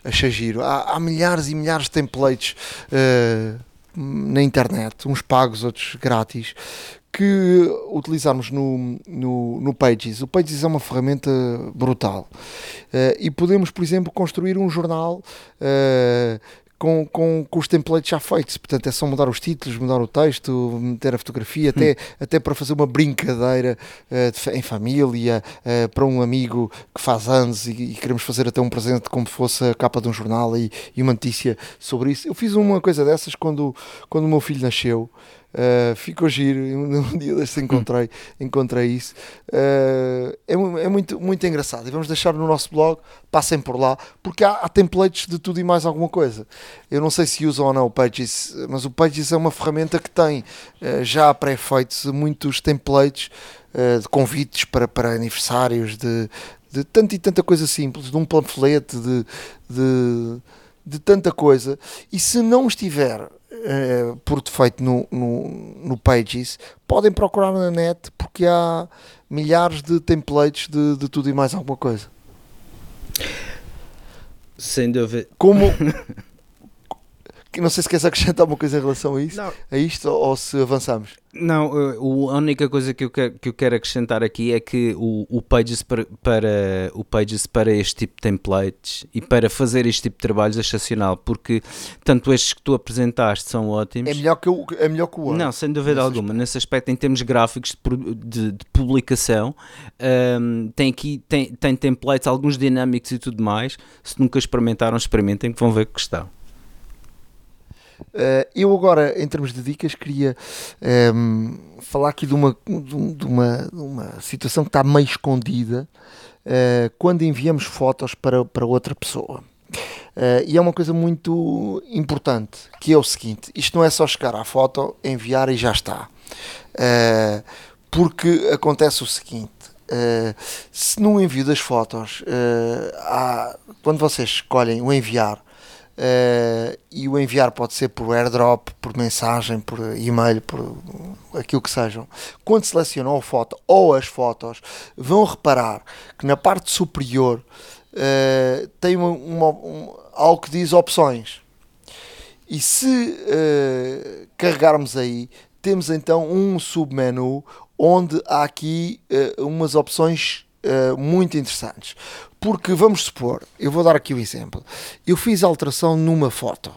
achei giro. Há, há milhares e milhares de templates eh, na internet, uns pagos, outros grátis, que utilizarmos no, no, no Pages. O Pages é uma ferramenta brutal Eh, e podemos, por exemplo, construir um jornal eh, com, com, com os templates já feitos. Portanto, é só mudar os títulos, mudar o texto, meter a fotografia, até, até para fazer uma brincadeira eh, de em família, eh, para um amigo que faz anos e, e queremos fazer até um presente como se fosse a capa de um jornal e, e uma notícia sobre isso. Eu fiz uma coisa dessas quando, quando o meu filho nasceu. Uh, ficou giro, um dia destes encontrei, encontrei isso. Uh, é, é muito, muito engraçado. E vamos deixar no nosso blog, passem por lá, porque há, há templates de tudo e mais alguma coisa. Eu não sei se usam ou não o Pages, mas o Pages é uma ferramenta que tem uh, já pré-feitos muitos templates de convites para, para aniversários, de, de tanta e tanta coisa simples, de um panfleto, de, de, de tanta coisa. E se não estiver eh, por defeito no, no, no Pages, podem procurar na net porque há milhares de templates de, de tudo e mais alguma coisa. Sem dúvida. Como. que não sei se queres acrescentar alguma coisa em relação a isso, Não, a isto ou se avançamos. Não, o- a única coisa que eu quero, que eu quero acrescentar aqui é que o, o, Pages para, para, o Pages para este tipo de templates e para fazer este tipo de trabalhos é excepcional, porque tanto estes que tu apresentaste são ótimos. É melhor que o, é melhor que o Word. Não, sem dúvida nesse alguma. Nesse aspecto, em termos gráficos de, de- de publicação, hum, tem aqui tem, tem templates, alguns dinâmicos e tudo mais. Se nunca experimentaram, experimentem que vão ver que estão. Eh, eu agora, em termos de dicas, queria ehm, falar aqui de uma, de um- uma, de uma situação que está meio escondida eh, quando enviamos fotos para, para outra pessoa. Eh, e é uma coisa muito importante, que é o seguinte, isto não é só chegar à foto, enviar e já está. Eh, porque acontece o seguinte, eh, se no envio das fotos, eh, há- quando vocês escolhem o enviar, eh, e o enviar pode ser por airdrop, por mensagem, por e-mail, por aquilo que sejam. Quando selecionam a foto ou as fotos, vão reparar que na parte superior eh, tem uma, uma- um- algo que diz opções. E se eh, carregarmos aí, temos então um submenu onde há aqui umas opções muito interessantes. Porque vamos supor, eu vou dar aqui um exemplo. Eu fiz alteração numa foto.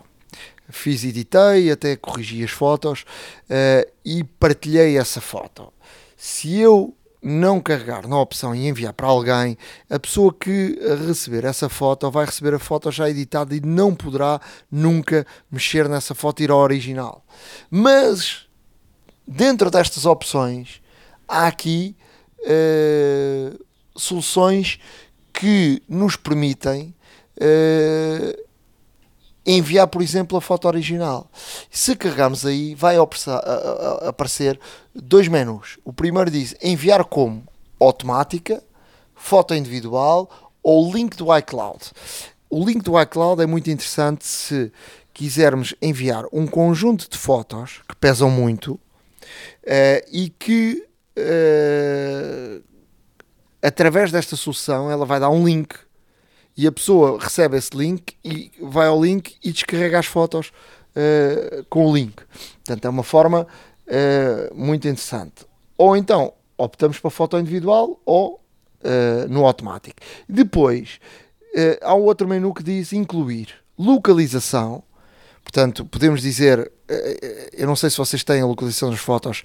Fiz, editei, até corrigi as fotos eh, e partilhei essa foto. Se eu não carregar na opção e enviar para alguém, a pessoa que receber essa foto vai receber a foto já editada e não poderá nunca mexer nessa foto e ir ao original. Mas dentro destas opções há aqui eh, soluções que nos permitem eh, enviar, por exemplo, a foto original. Se carregarmos aí, vai aparecer dois menus. O primeiro diz enviar como automática, foto individual ou link do iCloud. O link do iCloud é muito interessante se quisermos enviar um conjunto de fotos que pesam muito eh, e que eh, através desta solução ela vai dar um link e a pessoa recebe esse link e vai ao link e descarrega as fotos eh, com o link. Portanto, é uma forma eh, muito interessante. Ou então optamos para foto individual ou uh, no automático. Depois, uh, há um outro menu que diz incluir localização. Portanto, podemos dizer, eu não sei se vocês têm a localização das fotos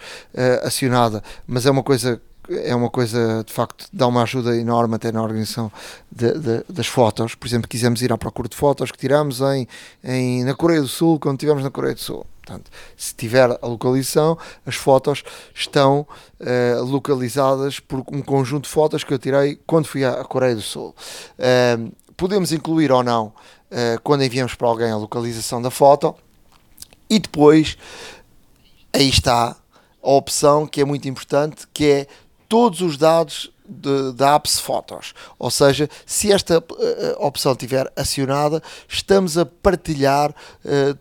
acionada, mas é uma coisa é uma coisa de facto dá uma ajuda enorme até na organização de, de, das fotos. Por exemplo, quisemos ir à procura de fotos que tiramos em, em, na Coreia do Sul quando estivemos na Coreia do Sul. Portanto, se tiver a localização, as fotos estão uh, localizadas por um conjunto de fotos que eu tirei quando fui à Coreia do Sul. Uh, podemos incluir ou não, uh, quando enviamos para alguém a localização da foto, e depois aí está a opção que é muito importante, que é todos os dados da Apps Fotos. Ou seja, se esta uh, opção estiver acionada, estamos a partilhar uh,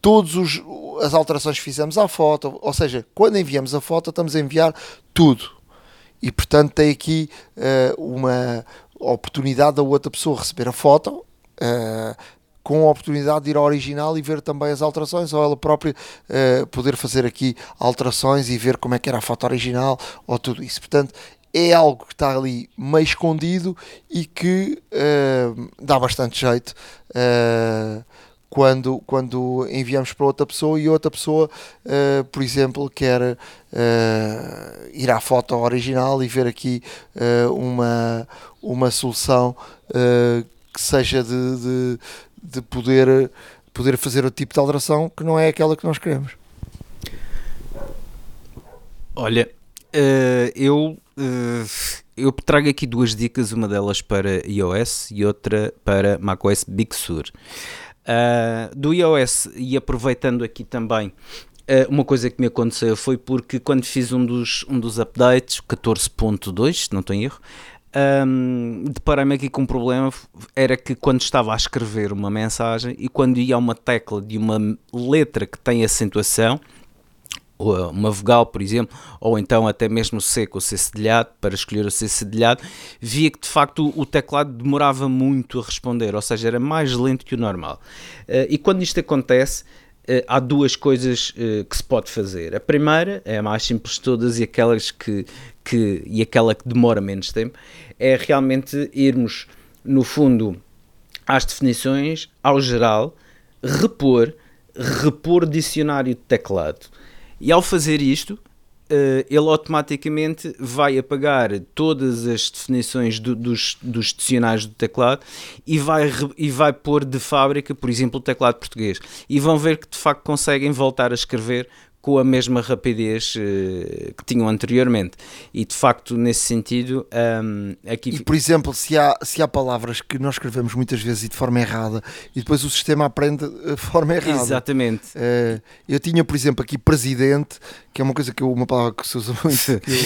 todas as alterações que fizemos à foto. Ou seja, quando enviamos a foto, estamos a enviar tudo. E portanto, tem aqui uh, uma oportunidade da outra pessoa receber a foto com a oportunidade de ir ao original e ver também as alterações, ou ela própria uh, poder fazer aqui alterações e ver como é que era a foto original, ou tudo isso. Portanto, é algo que está ali meio escondido e que uh, dá bastante jeito. Uh, quando, quando enviamos para outra pessoa e outra pessoa, uh, por exemplo, quer ir à foto original e ver aqui uma, uma solução que seja de, de, de poder, poder fazer o tipo de alteração que não é aquela que nós queremos. Olha, uh, eu, uh, eu trago aqui duas dicas, uma delas para iOS e outra para macOS Big Sur. Uh, do iOS, e aproveitando aqui também uma coisa que me aconteceu foi porque quando fiz um dos, um dos updates, 14.2, se não em erro, um, deparei-me aqui com um problema era que quando estava a escrever uma mensagem e quando ia a uma tecla de uma letra que tem acentuação uma vogal, por exemplo, ou então até mesmo com o C cedilhado, para escolher o C cedilhado, via que de facto o teclado demorava muito a responder, ou seja, era mais lento que o normal. Uh, e quando isto acontece, Uh, há duas coisas uh, que se pode fazer. A primeira é a mais simples de todas e aquelas que, que e aquela que demora menos tempo é realmente irmos no fundo às definições, ao geral, repor, repor dicionário de teclado. E ao fazer isto, Uh, ele automaticamente vai apagar todas as definições do, dos, dos dicionários do teclado e vai, e vai pôr de fábrica, por exemplo, o teclado português. E vão ver que de facto conseguem voltar a escrever com a mesma rapidez uh, que tinham anteriormente. E de facto, nesse sentido, um, aqui. E por exemplo, se há, se há palavras que nós escrevemos muitas vezes e de forma errada, e depois o sistema aprende de forma errada. Exatamente. Uh, eu tinha, por exemplo, aqui presidente, que é uma coisa que eu, uma palavra que se usa muito, que eu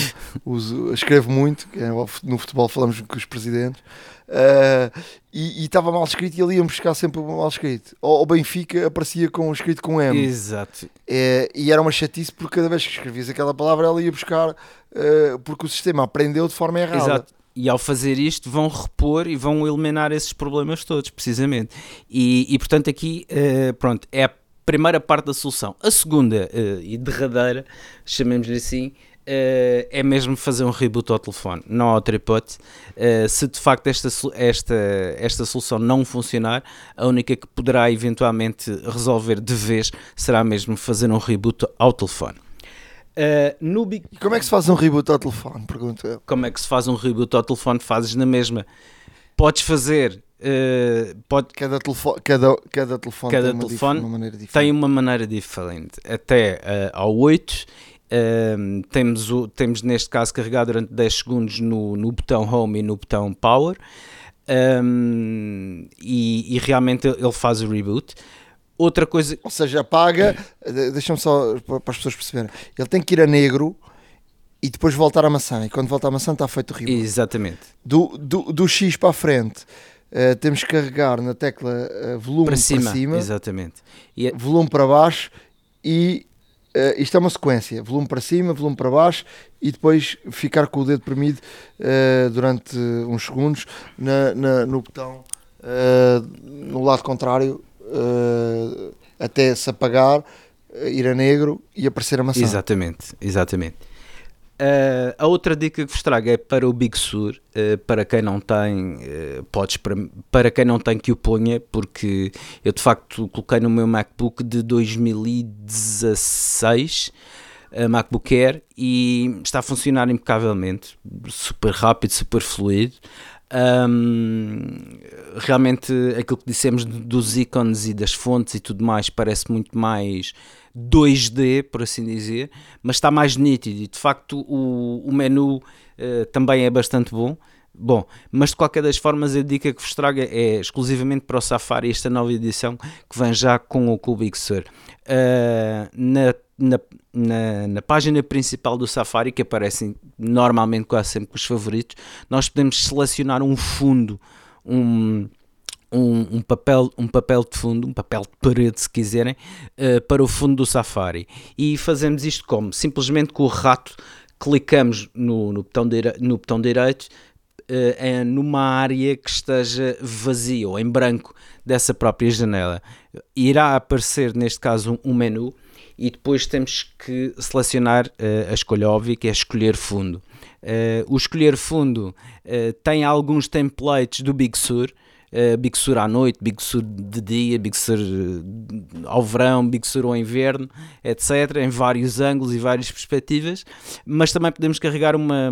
uso, escrevo muito, que é, no futebol falamos com os presidentes. Uh, e estava mal escrito e ele ia buscar sempre mal escrito. Ou o Benfica aparecia com escrito com M. Exato. É, e era uma chatice porque cada vez que escrevias aquela palavra ela ia buscar uh, porque o sistema aprendeu de forma errada. Exato. E ao fazer isto vão repor e vão eliminar esses problemas todos, precisamente. E, e portanto aqui, uh, pronto, é a primeira parte da solução. A segunda e derradeira, chamemos-lhe assim, Uh, é mesmo fazer um reboot ao telefone, não outra hipótese. Uh, se de facto esta, esta, esta solução não funcionar, a única que poderá eventualmente resolver de vez será mesmo fazer um reboot ao telefone. Uh, no Big... Como é que se faz um reboot ao telefone? Pergunta Como é que se faz um reboot ao telefone? Fazes na mesma. Podes fazer pode... cada, telefone, cada, cada telefone, cada tem, telefone uma maneira diferente. tem uma maneira diferente. Até ao 8 um, temos, o, temos neste caso carregado durante 10 segundos no, no botão Home e no botão Power um, e, e, realmente ele faz o reboot. Outra coisa. Ou seja, apaga, deixa-me só para as pessoas perceberem, ele tem que ir a negro e depois voltar a maçã. E quando volta a maçã está feito o reboot. Exatamente. Do, do, do X para a frente. Uh, temos que carregar na tecla uh, volume para cima, para cima exatamente. E, volume para baixo e Uh, isto é uma sequência, volume para cima, volume para baixo e depois ficar com o dedo premido uh, durante uns segundos na, na no botão uh, no lado contrário até se apagar, ir a negro e aparecer a maçã. Exatamente, exatamente. Uh, a outra dica que vos trago é para o Big Sur, uh, para quem não tem, uh, podes para, para quem não tem que o ponha, porque eu de facto coloquei no meu MacBook de 2016, MacBook Air, e está a funcionar impecavelmente, super rápido, super fluido. Um, realmente aquilo que dissemos dos ícones e das fontes e tudo mais parece muito mais 2D, por assim dizer, mas está mais nítido e de facto o, o menu uh, também é bastante bom. Bom, mas de qualquer das formas a dica que vos trago é exclusivamente para o Safari, esta nova edição que vem já com o Cubic Sur. Uh, na, na, na, na, página principal do Safari, que aparecem normalmente quase sempre os favoritos, nós podemos selecionar um fundo, um, um, um, papel, um papel de fundo, um papel de parede, se quiserem, uh, para o fundo do Safari. E fazemos isto como? Simplesmente com o rato clicamos no, no, botão, no botão direito uh, numa área que esteja vazia ou em branco dessa própria janela. Irá aparecer, neste caso, um, um menu e depois temos que selecionar uh, a escolha óbvia, que é escolher fundo. o escolher fundo tem alguns templates do Big Sur, uh, Big Sur à noite, Big Sur de dia, Big Sur eh, ao verão, Big Sur ao inverno, etc., em vários ângulos e várias perspectivas, mas também podemos carregar uma,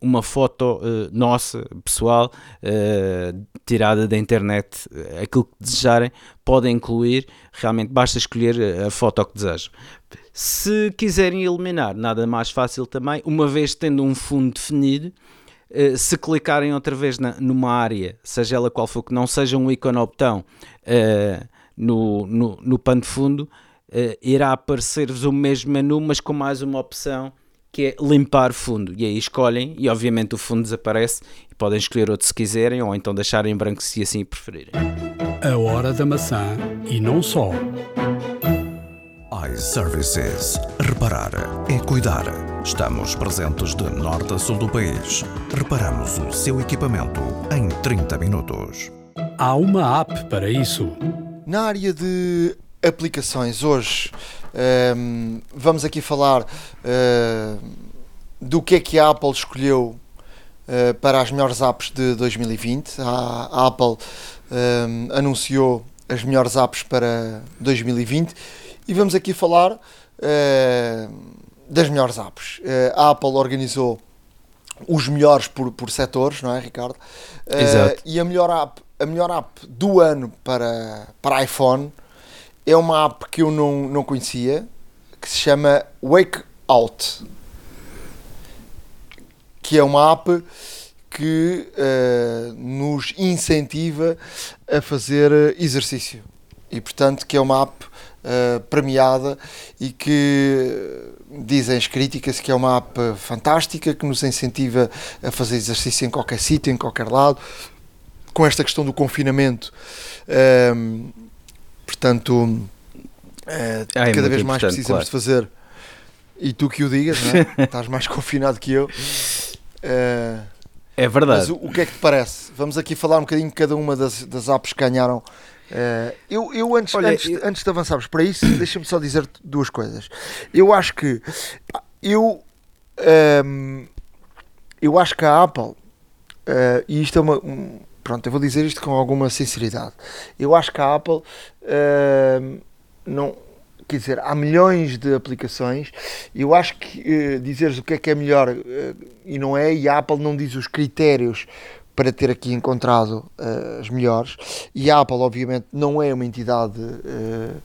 uma foto uh, nossa, pessoal, uh, tirada da internet, aquilo que desejarem, podem incluir, realmente basta escolher a foto que desejam. Se quiserem eliminar, nada mais fácil também, uma vez tendo um fundo definido, eh, se clicarem outra vez na, numa área, seja ela qual for, que não seja um ícone ou botão uh, no, no, no pano de fundo, uh, irá aparecer-vos o mesmo menu, mas com mais uma opção que é limpar fundo. E aí escolhem e obviamente o fundo desaparece e podem escolher outro se quiserem ou então deixar em branco se assim preferirem. A hora da maçã e não só iServices. Reparar é cuidar. Estamos presentes de norte a sul do país. Reparamos o seu equipamento em 30 minutos. Há uma app para isso. Na área de aplicações, hoje um, ehm, vamos aqui falar uh, do que é que a Apple escolheu uh, para as melhores apps de 2020. A, a Apple um, ehm, anunciou as melhores apps para 2020 e vamos aqui falar uh, das melhores apps. Uh, a Apple organizou os melhores por, por setores, não é, Ricardo? Uh, Exato. E a melhor app, a melhor app do ano para, para iPhone é uma app que eu não, não conhecia, que se chama Wake Out. Que é uma app que uh, nos incentiva a fazer exercício. E portanto que é uma app uh, premiada e que dizem as críticas que é uma app fantástica que nos incentiva a fazer exercício em qualquer sítio, em qualquer lado, com esta questão do confinamento. Uh, portanto, uh, ah, é cada vez mais precisamos claro. de fazer. E tu que o digas, é? estás mais confinado que eu. Uh, é verdade. Mas o, o, que é que te parece? Vamos aqui falar um bocadinho de cada uma das, das apps que ganharam Uh, eu, eu, antes, Olha, antes, eu... antes de avançarmos para isso, deixa-me só dizer duas coisas. Eu acho que eu, um, ehm, eu acho que a Apple, uh, e isto é uma. Um, pronto, eu vou dizer isto com alguma sinceridade. Eu acho que a Apple uh, não. Quer dizer, há milhões de aplicações. Eu acho que uh, dizeres o que é que é melhor e não é, e a Apple não diz os critérios para ter aqui encontrado uh, as melhores. E a Apple, obviamente, não é uma entidade uh,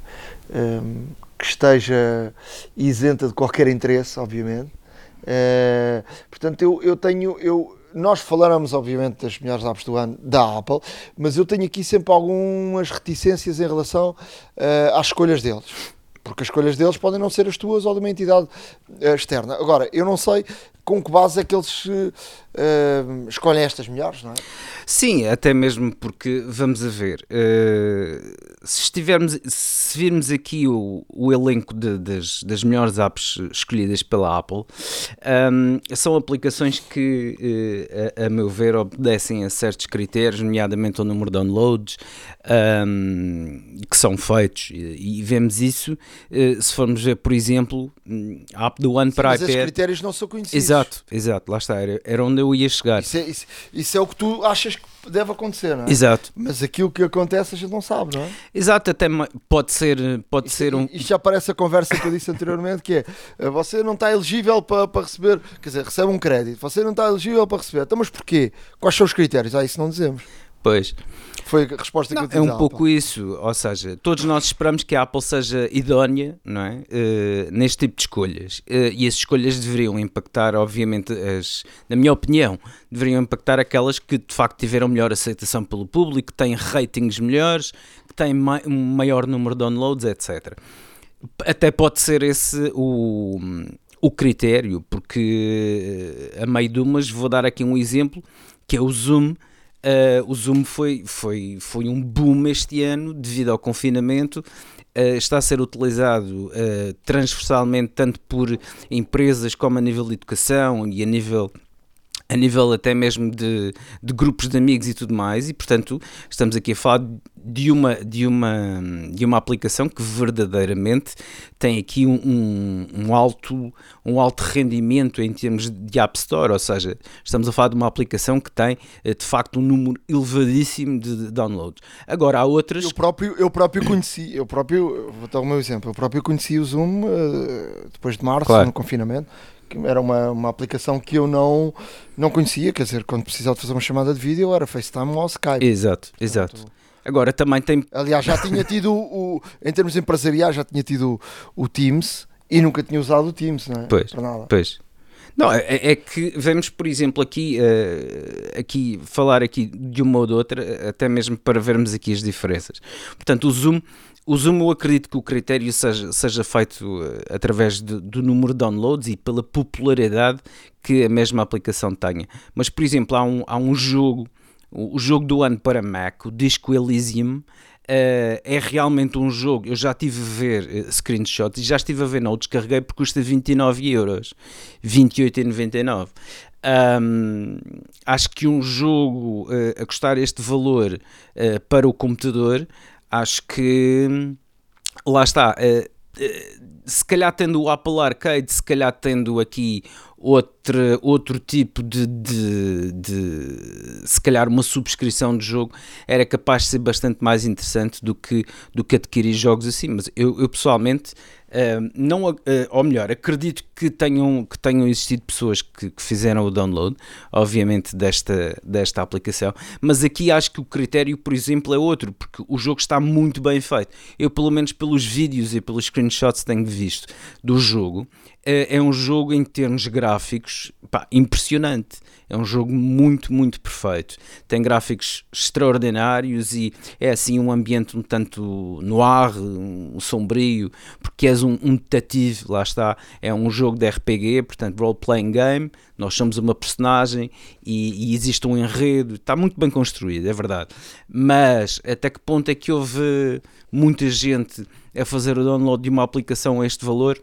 eh, um, eh, que esteja isenta de qualquer interesse, obviamente. Uh, portanto, eu, eu tenho. Eu, nós falamos, obviamente, das melhores apps do ano da Apple, mas eu tenho aqui sempre algumas reticências em relação às escolhas deles porque as escolhas deles podem não ser as tuas ou de uma entidade externa. Agora, eu não sei com que base é que eles uh, escolhem estas melhores, não é? Sim, até mesmo porque, vamos a ver, uh, se estivermos, se virmos aqui o, o elenco de, das, das melhores apps escolhidas pela Apple, um, são aplicações que, uh, a, a, meu ver, obedecem a certos critérios, nomeadamente o número de downloads um, que são feitos, e, e vemos isso se formos ver, por exemplo, a app do One Sim, para mas iPad. Mas critérios não são conhecidos. Exato, exato, lá está, era, era onde eu ia chegar. Isso é, isso, isso é o que tu achas que deve acontecer, não é? Exato. Mas aquilo que acontece a gente não sabe, não é? Exato, até pode ser, pode isto, ser um. Isto já parece a conversa que eu disse anteriormente, que é eh, você não está elegível para, para receber, quer dizer, recebe um crédito, você não está elegível para receber. Então, mas porquê? Quais são os critérios? Ah, isso não dizemos. Pois. Foi a resposta não, que eu É um pouco isso, ou seja, todos nós esperamos que a Apple seja idónea não é? Uh, neste tipo de escolhas. Uh, e as escolhas deveriam impactar, obviamente, as, na minha opinião, deveriam impactar aquelas que de facto tiveram melhor aceitação pelo público, que têm ratings melhores, que têm ma um maior número de downloads, etc. Até pode ser esse o, o critério, porque uh, a meio de umas, vou dar aqui um exemplo, que é o Zoom Uh, o Zoom foi, foi, foi um boom este ano devido ao confinamento. Uh, está a ser utilizado uh, transversalmente tanto por empresas como a nível de educação e a nível a nível até mesmo de, de, grupos de amigos e tudo mais, e portanto estamos aqui a falar de uma, de uma, de uma aplicação que verdadeiramente tem aqui um, um, um, alto, um alto rendimento em termos de App Store, ou seja, estamos a falar de uma aplicação que tem eh, de facto um número elevadíssimo de downloads. Agora há outras. Eu próprio, eu próprio conheci, eu próprio, vou dar o meu exemplo, eu próprio conheci o Zoom uh, depois de março, claro. no confinamento era uma, uma aplicação que eu não, não conhecia, quer dizer, quando precisava de fazer uma chamada de vídeo era FaceTime ou Skype. Exato, exato. Portanto, Agora também tem. Aliás, já tinha tido o. Em termos empresariais, já tinha tido o, Teams e nunca tinha usado o Teams, não é? Pois. Para nada. Pois. Não, é, é, que vemos, por exemplo, aqui, uh, aqui falar aqui de uma ou de outra, até mesmo para vermos aqui as diferenças. Portanto, o Zoom Zoom, eu acredito que o critério seja, seja feito eh, através de, do número de downloads e pela popularidade que a mesma aplicação tenha. Mas, por exemplo, há um, há um jogo, o, jogo do ano para Mac, o Disco Elysium, Uh, é realmente um jogo. Eu já estive a ver uh, screenshots e já estive a ver, não o descarreguei porque custa 29 euros, 28,99. Um, acho que um jogo uh, a custar este valor para o computador acho que lá está. Uh, se calhar tendo o Apple Arcade, se calhar tendo aqui outro, outro tipo de, de, de, se calhar uma subscrição de jogo era capaz de ser bastante mais interessante do que, do que adquirir jogos assim, mas eu, eu pessoalmente não, uh, ou melhor, acredito que tenham, que tenham existido pessoas que, que, fizeram o download, obviamente, desta, desta aplicação, mas aqui acho que o critério, por exemplo, é outro, porque o jogo está muito bem feito. Eu, pelo menos pelos vídeos e pelos screenshots que tenho visto do jogo, é, é um jogo em termos gráficos pá, impressionante. É um jogo muito, muito perfeito. Tem gráficos extraordinários e é assim um ambiente um tanto no ar, um sombrio, porque és um, um detetive, lá está. É um jogo de RPG, portanto, role-playing game. Nós somos uma personagem e, e, existe um enredo. Está muito bem construído, é verdade. Mas até que ponto é que houve muita gente a fazer o download de uma aplicação a este valor?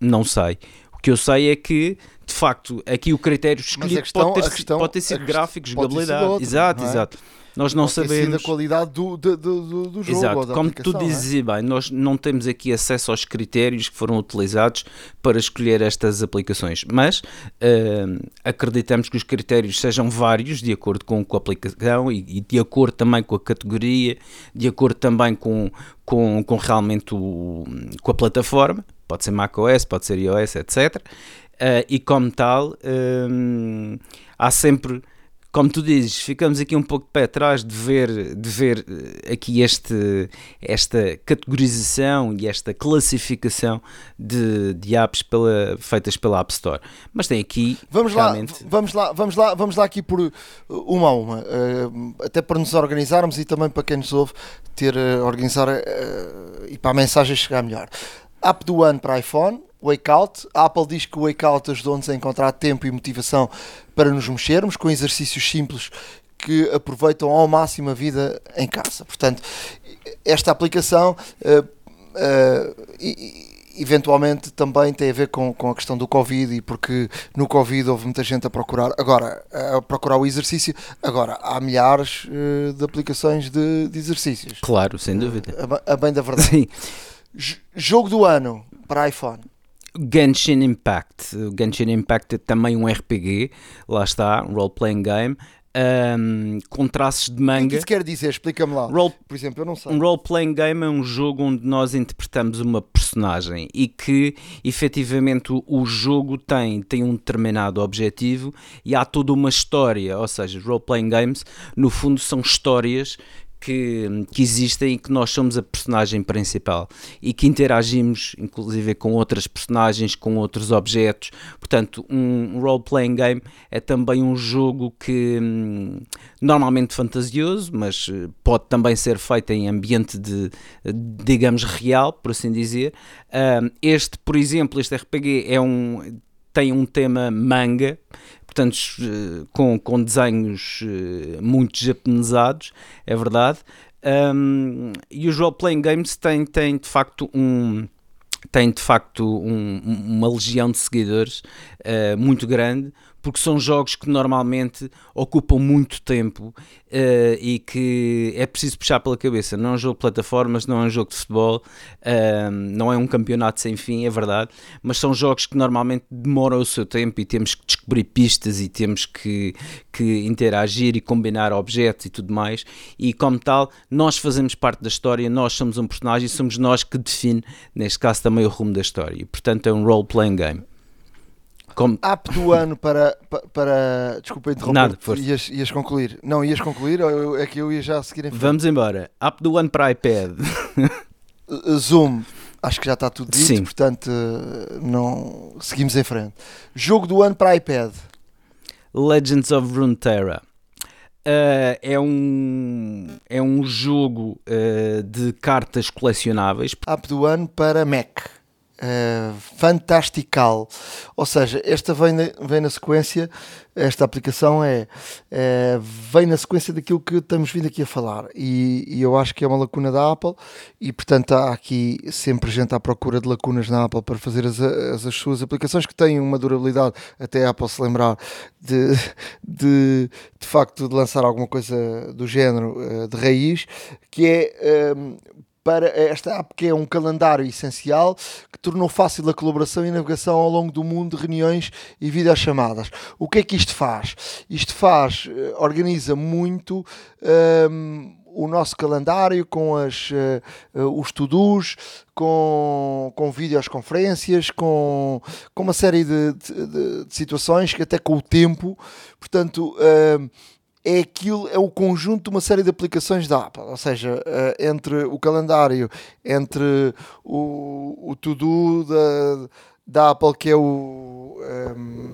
Não sei. O que eu sei é que, de facto, aqui o critério escolhido questão, pode, ter, questão, pode ter sido gráficos, jogabilidade. Exato, é? exato. Nós não sabemos. a qualidade do, do, do, do jogo. Exato, como tu dizes é? bem, nós não temos aqui acesso aos critérios que foram utilizados para escolher estas aplicações, mas uh, acreditamos que os critérios sejam vários, de acordo com, com a aplicação e, e, de acordo também com a categoria, de acordo também com, com, com realmente o, com a plataforma pode ser macOS, pode ser iOS, etc. Uh, eh, e como tal, um, há sempre, como tu dizes, ficamos aqui um pouco de pé atrás de ver, de ver eh, aqui este, esta categorização e esta classificação de, de apps pela, feitas pela App Store. Mas tem aqui. Vamos realmente... lá, vamos lá, vamos lá, vamos lá aqui por uma a uma, uh, até para nos organizarmos e também para quem nos ouve ter organizar e para a mensagem chegar melhor. App do ano para iPhone, Wake Out. A Apple diz que o Wake Out ajudou-nos a encontrar tempo e motivação para nos mexermos com exercícios simples que aproveitam ao máximo a vida em casa. Portanto, esta aplicação uh, uh, eventualmente também tem a ver com, com a questão do Covid e porque no Covid houve muita gente a procurar agora a procurar o exercício. Agora há milhares uh, de aplicações de, de, exercícios. Claro, sem dúvida. A, a bem da verdade. Sim. jogo do ano para iPhone. Genshin Impact. O Genshin Impact é também um RPG, lá está, um role-playing game um, com traços de manga. O que isso quer dizer? Explica-me lá. Role, Por exemplo, eu não sei. Um role-playing game é um jogo onde nós interpretamos uma personagem e que efetivamente o, o jogo tem, tem um determinado objetivo e há toda uma história. Ou seja, role-playing games, no fundo, são histórias que, que, existem e que nós somos a personagem principal e que interagimos inclusive com outras personagens, com outros objetos. Portanto, um role-playing game é também um jogo que hum, normalmente fantasioso, mas eh, pode também ser feito em ambiente de, digamos, real, por assim dizer. este, por exemplo, este RPG é um tem um tema manga, portanto, eh, com, com desenhos eh, muito japonesados, é verdade. Um, e os role-playing games têm, têm de facto um tem de facto um, uma legião de seguidores uh, muito grande, porque são jogos que normalmente ocupam muito tempo uh, e que é preciso puxar pela cabeça. Não é um jogo de plataformas, não é um jogo de futebol, uh, não é um campeonato sem fim, é verdade, mas são jogos que normalmente demoram o seu tempo e temos que descobrir pistas e temos que, que interagir e combinar objetos e tudo mais. E como tal, nós fazemos parte da história, nós somos um personagem e somos nós que define, neste caso, também o rumo da história. E, portanto, é um role-playing game. Como... App do ano para, para, para desculpa interromper, Nada, força. Ias, ias concluir. Não, ias concluir ou é que eu ia já seguir em frente? Vamos embora. App do ano para iPad. Zoom, acho que já está tudo dito, Sim. portanto não seguimos em frente. Jogo do ano para iPad. Legends of Runeterra. Uh, é, um, é um jogo uh, de cartas colecionáveis. App do ano para Mac uh, fantastical. Ou seja, esta vem na, vem na sequência, esta aplicação é, é, vem na sequência daquilo que estamos vindo aqui a falar. E, e, eu acho que é uma lacuna da Apple, e portanto há aqui sempre gente à procura de lacunas na Apple para fazer as, as, as suas aplicações que têm uma durabilidade, até a Apple se lembrar de, de, de facto de lançar alguma coisa do género uh, de raiz, que é um, para esta app que é um calendário essencial que tornou fácil a colaboração e navegação ao longo do mundo de reuniões e videochamadas. O que é que isto faz? Isto faz, eh, organiza muito um, o nosso calendário com as, uh, os to-dos, com, com videoconferências, com, com uma série de, de, de, situações que até com o tempo, portanto, uh, é aquilo, é o conjunto de uma série de aplicações da Apple, ou seja, uh, entre o calendário, entre o, o to-do da, da Apple, que é o, um, ehm,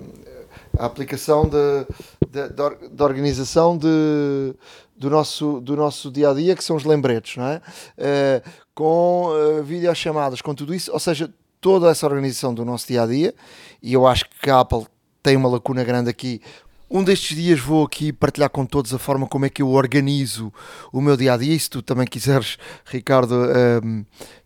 a aplicação de organização de, do, nosso, do nosso dia a dia, que são os lembretes, não é? Uh, com uh, videochamadas, com tudo isso, ou seja, toda essa organização do nosso dia a dia, e eu acho que a Apple tem uma lacuna grande aqui um destes dias vou aqui partilhar com todos a forma como é que eu organizo o meu dia a dia. E se tu também quiseres, Ricardo, um, ehm,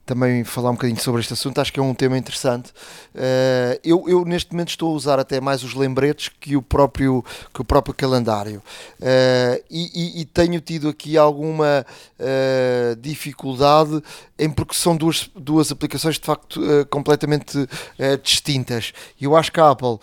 também falar um bocadinho sobre este assunto, acho que é um tema interessante. Uh, eu, eu, neste momento estou a usar até mais os lembretes que o próprio, que o próprio calendário. Uh, e, e, e, tenho tido aqui alguma uh, dificuldade em porque são duas, duas aplicações de facto completamente distintas. Eu acho que a Apple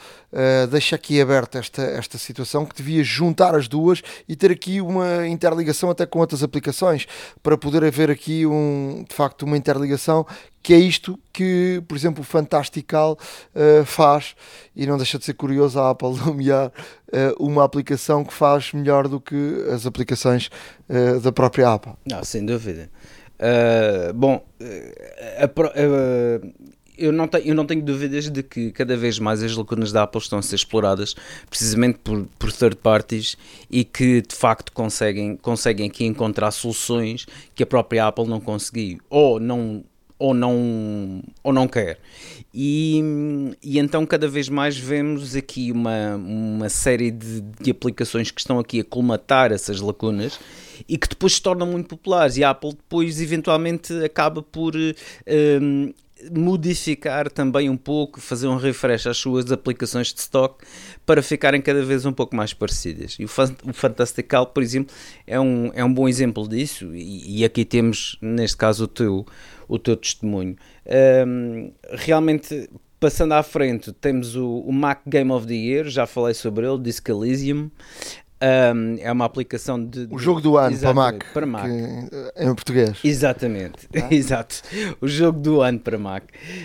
deixa aqui aberta esta, esta situação que devia juntar as duas e ter aqui uma interligação até com outras aplicações para poder haver aqui um, de facto uma interligação que é isto que, por exemplo, o Fantastical uh, faz, e não deixa de ser curioso a Apple nomear uh, uma aplicação que faz melhor do que as aplicações uh, da própria Apple. Não, sem dúvida. bom, eu não, tenho, eu não tenho dúvidas de que cada vez mais as lacunas da Apple estão a ser exploradas precisamente por, por third parties e que de facto conseguem, conseguem aqui encontrar soluções que a própria Apple não conseguiu ou não ou, não, ou não quer. E, e, então cada vez mais vemos aqui uma, uma série de, de, aplicações que estão aqui a colmatar essas lacunas e que depois se tornam muito populares e a Apple depois eventualmente acaba por um, modificar também um pouco, fazer um refresh às suas aplicações de stock para ficarem cada vez um pouco mais parecidas. E o, Fantastical, por exemplo, é um, é um bom exemplo disso e, e aqui temos, neste caso, o teu, o teu testemunho. Um, realmente, passando à frente, temos o, o, Mac Game of the Year, já falei sobre ele, Disc Elysium. Um, é uma aplicação de, de, O jogo do ano para Mac, para Mac. Que, em português. Exatamente, ah? exato. O jogo do ano para Mac.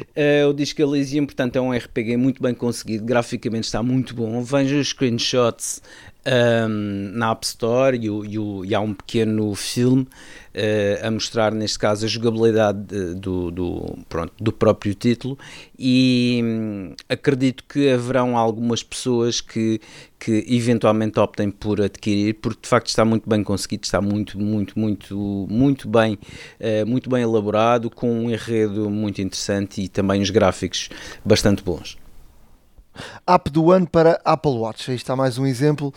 Uh, o Disco Elysium, portanto, é um RPG muito bem conseguido, graficamente está muito bom. Vejam os screenshots um, na App Store e, e, e, há um pequeno filme uh, a mostrar, neste caso, a jogabilidade de, do, do, pronto, do próprio título e hum, acredito que haverão algumas pessoas que, que eventualmente optem por adquirir, porque de facto está muito bem conseguido, está muito, muito, muito, muito bem, uh, muito bem elaborado, com um enredo muito interessante e também os gráficos bastante bons. App do ano para Apple Watch. Aí está mais um exemplo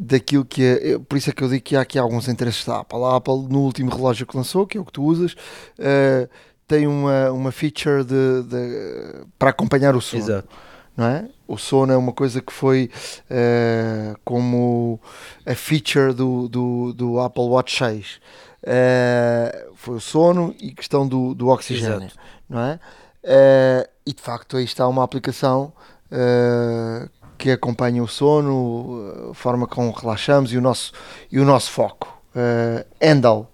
daquilo que é. Por isso é que eu digo que há aqui alguns interesses da Apple. A Apple, no último relógio que lançou, que é o que tu usas, uh, tem uma, uma feature de, de, para acompanhar o sono. Exato. Não é? O sono é uma coisa que foi uh, como a feature do, do, do Apple Watch 6. Uh, eh, foi o sono e questão do, do oxigênio. Exato. Não é? e de facto aí está uma aplicação uh, que acompanha o sono, a forma como relaxamos e o nosso, e o nosso foco. Uh, Endel.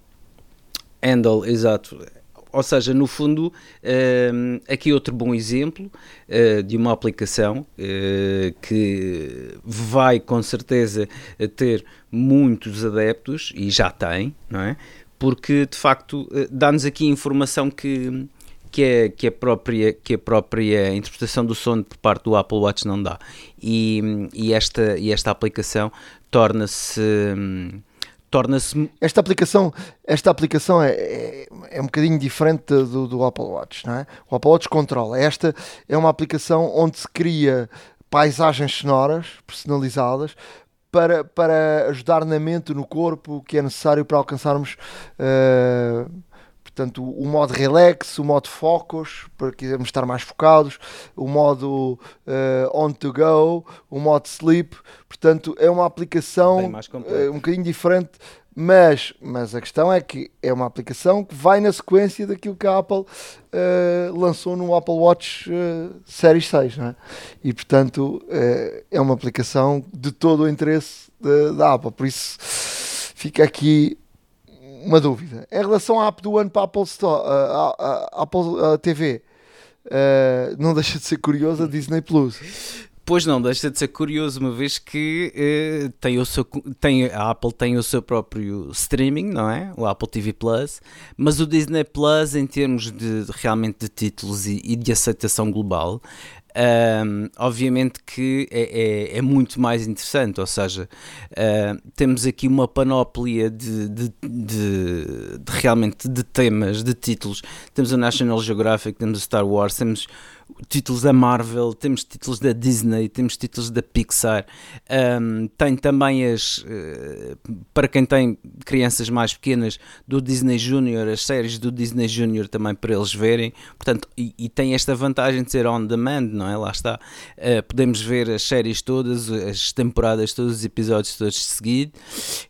Endel, exato. Ou seja, no fundo, uh, aqui outro bom exemplo uh, de uma aplicação que vai com certeza ter muitos adeptos e já tem, não é? Porque de facto dá-nos aqui informação que que é que a própria que a própria interpretação do sono por parte do Apple Watch não dá. E, e esta e esta aplicação torna-se torna-se esta aplicação esta aplicação é, é, é, um bocadinho diferente do, do Apple Watch não é? O Apple Watch controla. Esta é uma aplicação onde se cria paisagens sonoras personalizadas para, para ajudar na mente, no corpo, o que é necessário para alcançarmos uh, Portanto, o modo relax, o modo focus, para quisermos estar mais focados, o modo uh, on to go, o modo sleep. Portanto, é uma aplicação uh, um bocadinho diferente, mas, mas a questão é que é uma aplicação que vai na sequência daquilo que a Apple uh, lançou no Apple Watch uh, Series 6. Não é? E, portanto, é uma aplicação de todo o interesse da Apple. Por isso, fica aqui uma dúvida. Em relação à app do ano para a Apple, Store, uh, a, uh, TV, uh, não deixa de ser curioso a Disney Plus. Pois não, deixa de ser curioso, uma vez que uh, tem o seu, tem, a Apple tem o seu próprio streaming, não é? O Apple TV Plus, mas o Disney Plus, em termos de, de realmente de títulos e, e, de aceitação global, um, obviamente que é, é, é, muito mais interessante, ou seja, uh, temos aqui uma panóplia de, de, de, de, realmente de temas, de títulos. Temos o National Geographic, temos o Star Wars, temos títulos da Marvel, temos títulos da Disney, temos títulos da Pixar, um, tem também as, uh, para quem tem crianças mais pequenas, do Disney Junior, as séries do Disney Junior também para eles verem, portanto, e, e tem esta vantagem de ser on demand, não é? Lá está, uh, podemos ver as séries todas, as temporadas todos, os episódios todos de seguido.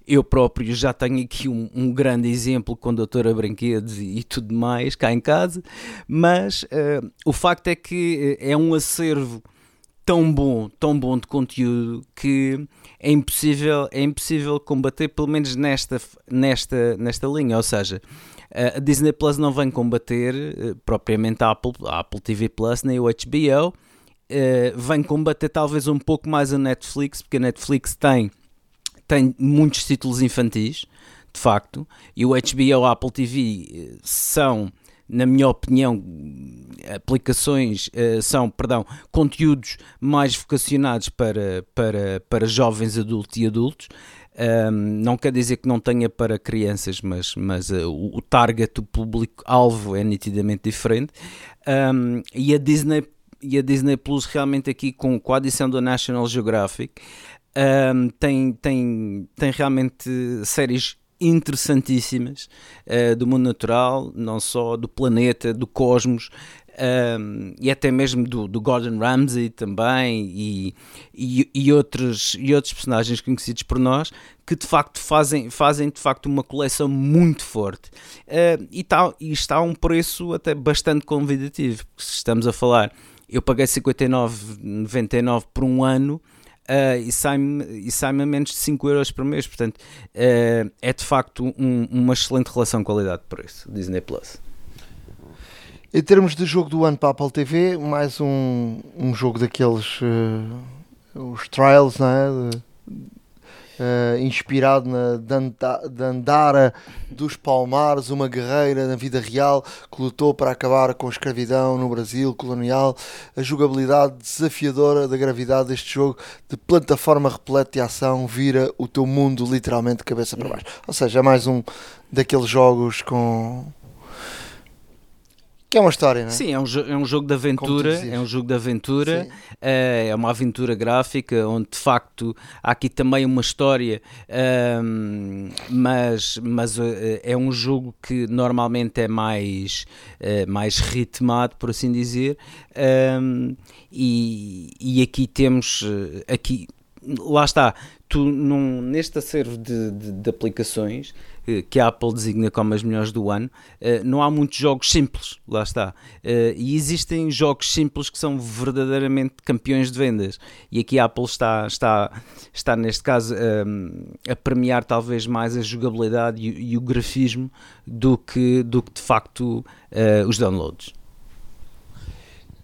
Eu próprio já tenho aqui um, um grande exemplo com Doutora Brinquedos e, e, tudo mais cá em casa, mas uh, o facto é que eh, é um acervo tão bom, tão bom de conteúdo que é impossível, é impossível combater, pelo menos nesta, nesta, nesta linha. Ou seja, a Disney Plus não vem combater propriamente a Apple, a Apple TV Plus nem o HBO. Uh, vem combater talvez um pouco mais a Netflix, porque a Netflix tem, tem muitos títulos infantis, de facto, e o HBO Apple TV são na minha opinião, aplicações uh, são, perdão, conteúdos mais vocacionados para, para, para jovens adultos e adultos. Não quer dizer que não tenha para crianças, mas, mas o, target, o público-alvo é nitidamente diferente. E a Disney e a Disney Plus realmente aqui com, com a adição do National Geographic um, tem, tem, tem realmente séries interessantíssimas uh, do mundo natural, não só do planeta, do cosmos, um, e até mesmo do, do, Gordon Ramsay também e, e, e, outros, e outros personagens conhecidos por nós que de facto fazem, fazem de facto uma coleção muito forte. Uh, e, tá, e está a um preço até bastante convidativo, se estamos a falar eu paguei 59,99 por um ano Uh, e sai-me sai a menos de 5 euros por mês. Portanto, uh, é de facto um, uma excelente relação qualidade-preço, Disney Plus. Em termos de jogo do ano para a Apple TV, mais um, um jogo daqueles. Uh, os trials, não é? De, uh, inspirado na Dandara dos Palmares, uma guerreira na vida real que lutou para acabar com a escravidão no Brasil colonial. A jogabilidade desafiadora da gravidade deste jogo, de plataforma repleta de ação, vira o teu mundo literalmente de cabeça para baixo. Ou seja, é mais um daqueles jogos com que é uma história, não é? Sim, é um, é um jogo de aventura, é um jogo de aventura, uh, é uma aventura gráfica onde de facto há aqui também uma história, uh, mas, mas uh, é um jogo que normalmente é mais, eh, mais ritmado, por assim dizer, ehm, e, e aqui temos, aqui, lá está, tu num, neste acervo de, de, de aplicações que a Apple designa como as melhores do ano, eh, não há muitos jogos simples, lá está. Eh, e existem jogos simples que são verdadeiramente campeões de vendas. E aqui a Apple está, está, está neste caso, a, premiar talvez mais a jogabilidade e, o grafismo do que, do que de facto eh, os downloads.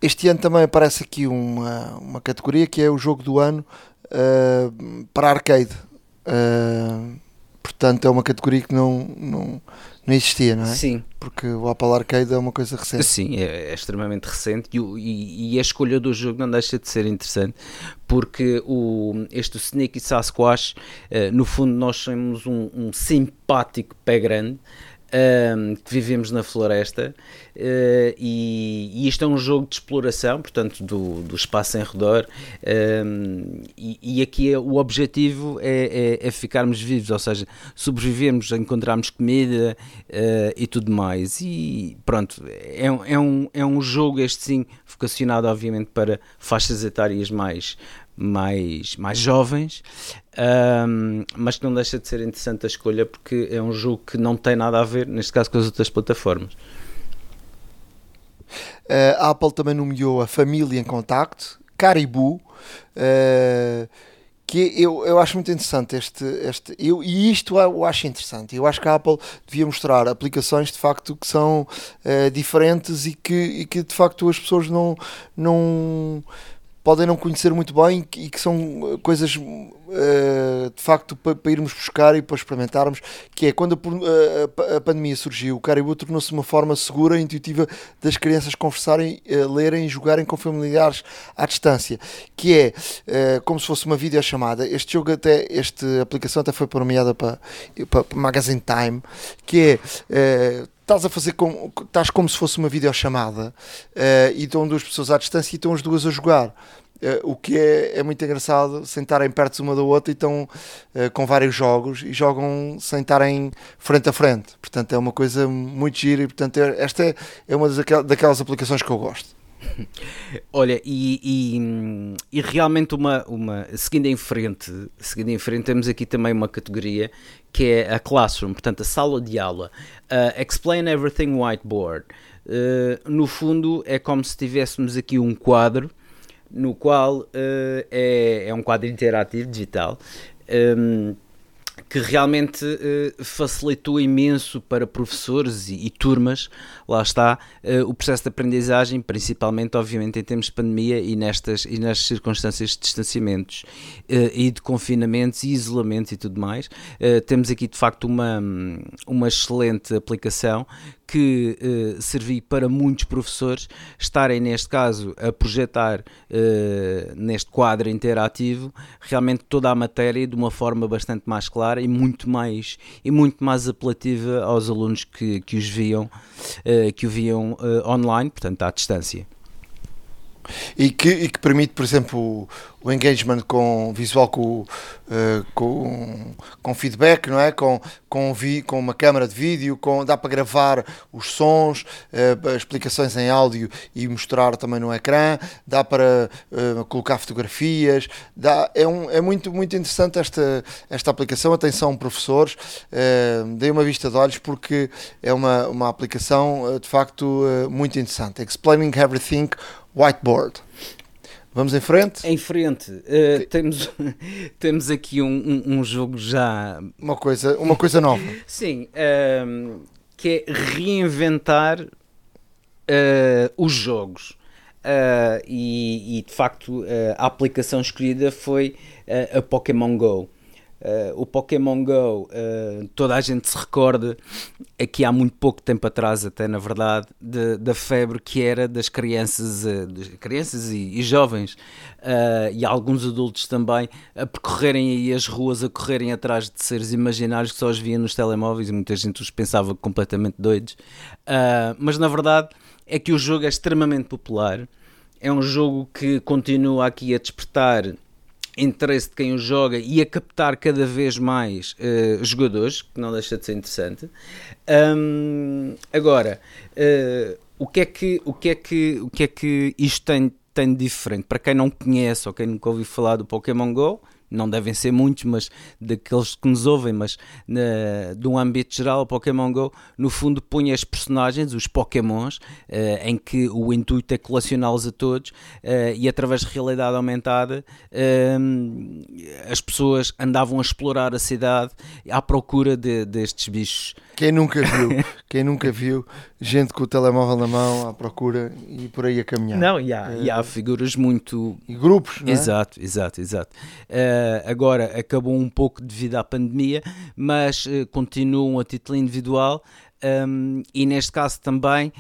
Este ano também aparece aqui uma, uma categoria que é o jogo do ano uh, para arcade. Uh, Portanto, é uma categoria que não, não, não existia, não é? Sim. Porque o Apple Arcade é uma coisa recente. Sim, é, é extremamente recente e, e, e, a escolha do jogo não deixa de ser interessante porque o, este Sneaky Sasquatch, uh, no fundo, nós somos um, um simpático pé grande um, que vivemos na floresta uh, e, e, isto é um jogo de exploração, portanto, do, do espaço em redor. Um, e, e, aqui é, o objetivo é, é, é, ficarmos vivos, ou seja, sobrevivermos, encontrarmos comida uh, e tudo mais. E pronto, é, é, um, é um jogo, este sim, vocacionado, obviamente, para faixas etárias mais, mais, mais jovens, um, mas que não deixa de ser interessante a escolha porque é um jogo que não tem nada a ver, neste caso, com as outras plataformas. Uh, a Apple também nomeou a Família em Contacto, Caribou, uh, que eu, eu acho muito interessante este, este eu, e isto eu acho interessante. Eu acho que a Apple devia mostrar aplicações de facto que são uh, diferentes e que, e que de facto as pessoas não, não podem não conhecer muito bem e que são coisas uh, de facto para, irmos buscar e para experimentarmos, que é quando a, a, pandemia surgiu, o Caribou tornou-se uma forma segura e intuitiva das crianças conversarem, lerem e jogarem com familiares à distância, que é como se fosse uma videochamada. Este jogo até, esta aplicação até foi premiada para, para, para Magazine Time, que é estás a fazer como estás como se fosse uma videochamada uh, e estão duas pessoas à distância e estão as duas a jogar. Uh, o que é, é muito engraçado sentarem perto uma da outra e estão uh, com vários jogos e jogam sem estarem frente a frente. Portanto, é uma coisa muito gira e portanto, é, esta é, é uma daquelas aplicações que eu gosto. Olha, e, e, e, realmente uma, uma seguindo em frente, seguindo em frente, temos aqui também uma categoria que é a classroom, portanto a sala de aula. Uh, explain everything whiteboard. Uh, no fundo é como se tivéssemos aqui um quadro no qual uh, é, é um quadro interativo digital. Um, que realmente uh, facilitou imenso para professores e, e turmas, lá está, uh, o processo de aprendizagem, principalmente, obviamente, em termos de pandemia e nestas, e nestas circunstâncias de distanciamentos uh, e de confinamentos e isolamentos e tudo mais. temos aqui, de facto, uma, uma excelente aplicação que uh, servi para muitos professores estarem, neste caso, a projetar uh, neste quadro interativo realmente toda a matéria de uma forma bastante mais clara e muito mais, e muito mais apelativa aos alunos que, que os viam, uh, que o viam online, portanto, à distância e que, e que permite, por exemplo, o, o engagement com visual com, uh, com, com feedback, não é? Com, com, vi, com uma câmara de vídeo, com, dá para gravar os sons, uh, explicações em áudio e mostrar também no ecrã, dá para uh, colocar fotografias, dá, é, um, é muito, muito interessante esta, esta aplicação. Atenção, professores, dei uma vista de olhos porque é uma, uma aplicação de facto muito interessante. Explaining Everything Whiteboard. Vamos em frente? Em frente. Uh, temos, temos aqui um, um, um, jogo já. Uma coisa, uma coisa nova. Sim. Uh, que é reinventar uh, os jogos. Eh, e, e, de facto a aplicação escolhida foi a Pokémon Go. Uh, o Pokémon Go, uh, toda a gente se recorda, aqui há muito pouco tempo atrás, até na verdade, de, da febre que era das crianças, uh, crianças e, e jovens e alguns adultos também a percorrerem aí as ruas, a correrem atrás de seres imaginários que só os viam nos telemóveis e muita gente os pensava completamente doidos. mas na verdade é que o jogo é extremamente popular. É um jogo que continua aqui a despertar interesse de quem o joga e a captar cada vez mais uh, jogadores, que não deixa de ser interessante. Um, agora, uh, o que é que o que é que o que é que isto tem tem de diferente para quem não conhece ou quem nunca ouviu falar do Pokémon Go? Não devem ser muitos, mas daqueles que nos ouvem, mas na, de um âmbito geral, Pokémon Go, no fundo, põe as personagens, os Pokémons, uh, em que o intuito é colecioná-los a todos uh, e através de realidade aumentada uh, as pessoas andavam a explorar a cidade à procura de, destes bichos. Quem nunca viu, quem nunca viu gente com o telemóvel na mão à procura e por aí a caminhar. Não, e há, e há figuras muito. E grupos, não é? Exato, exato, exato. Uh, agora acabou um pouco devido à pandemia, mas uh, continuam a título individual um, e neste caso também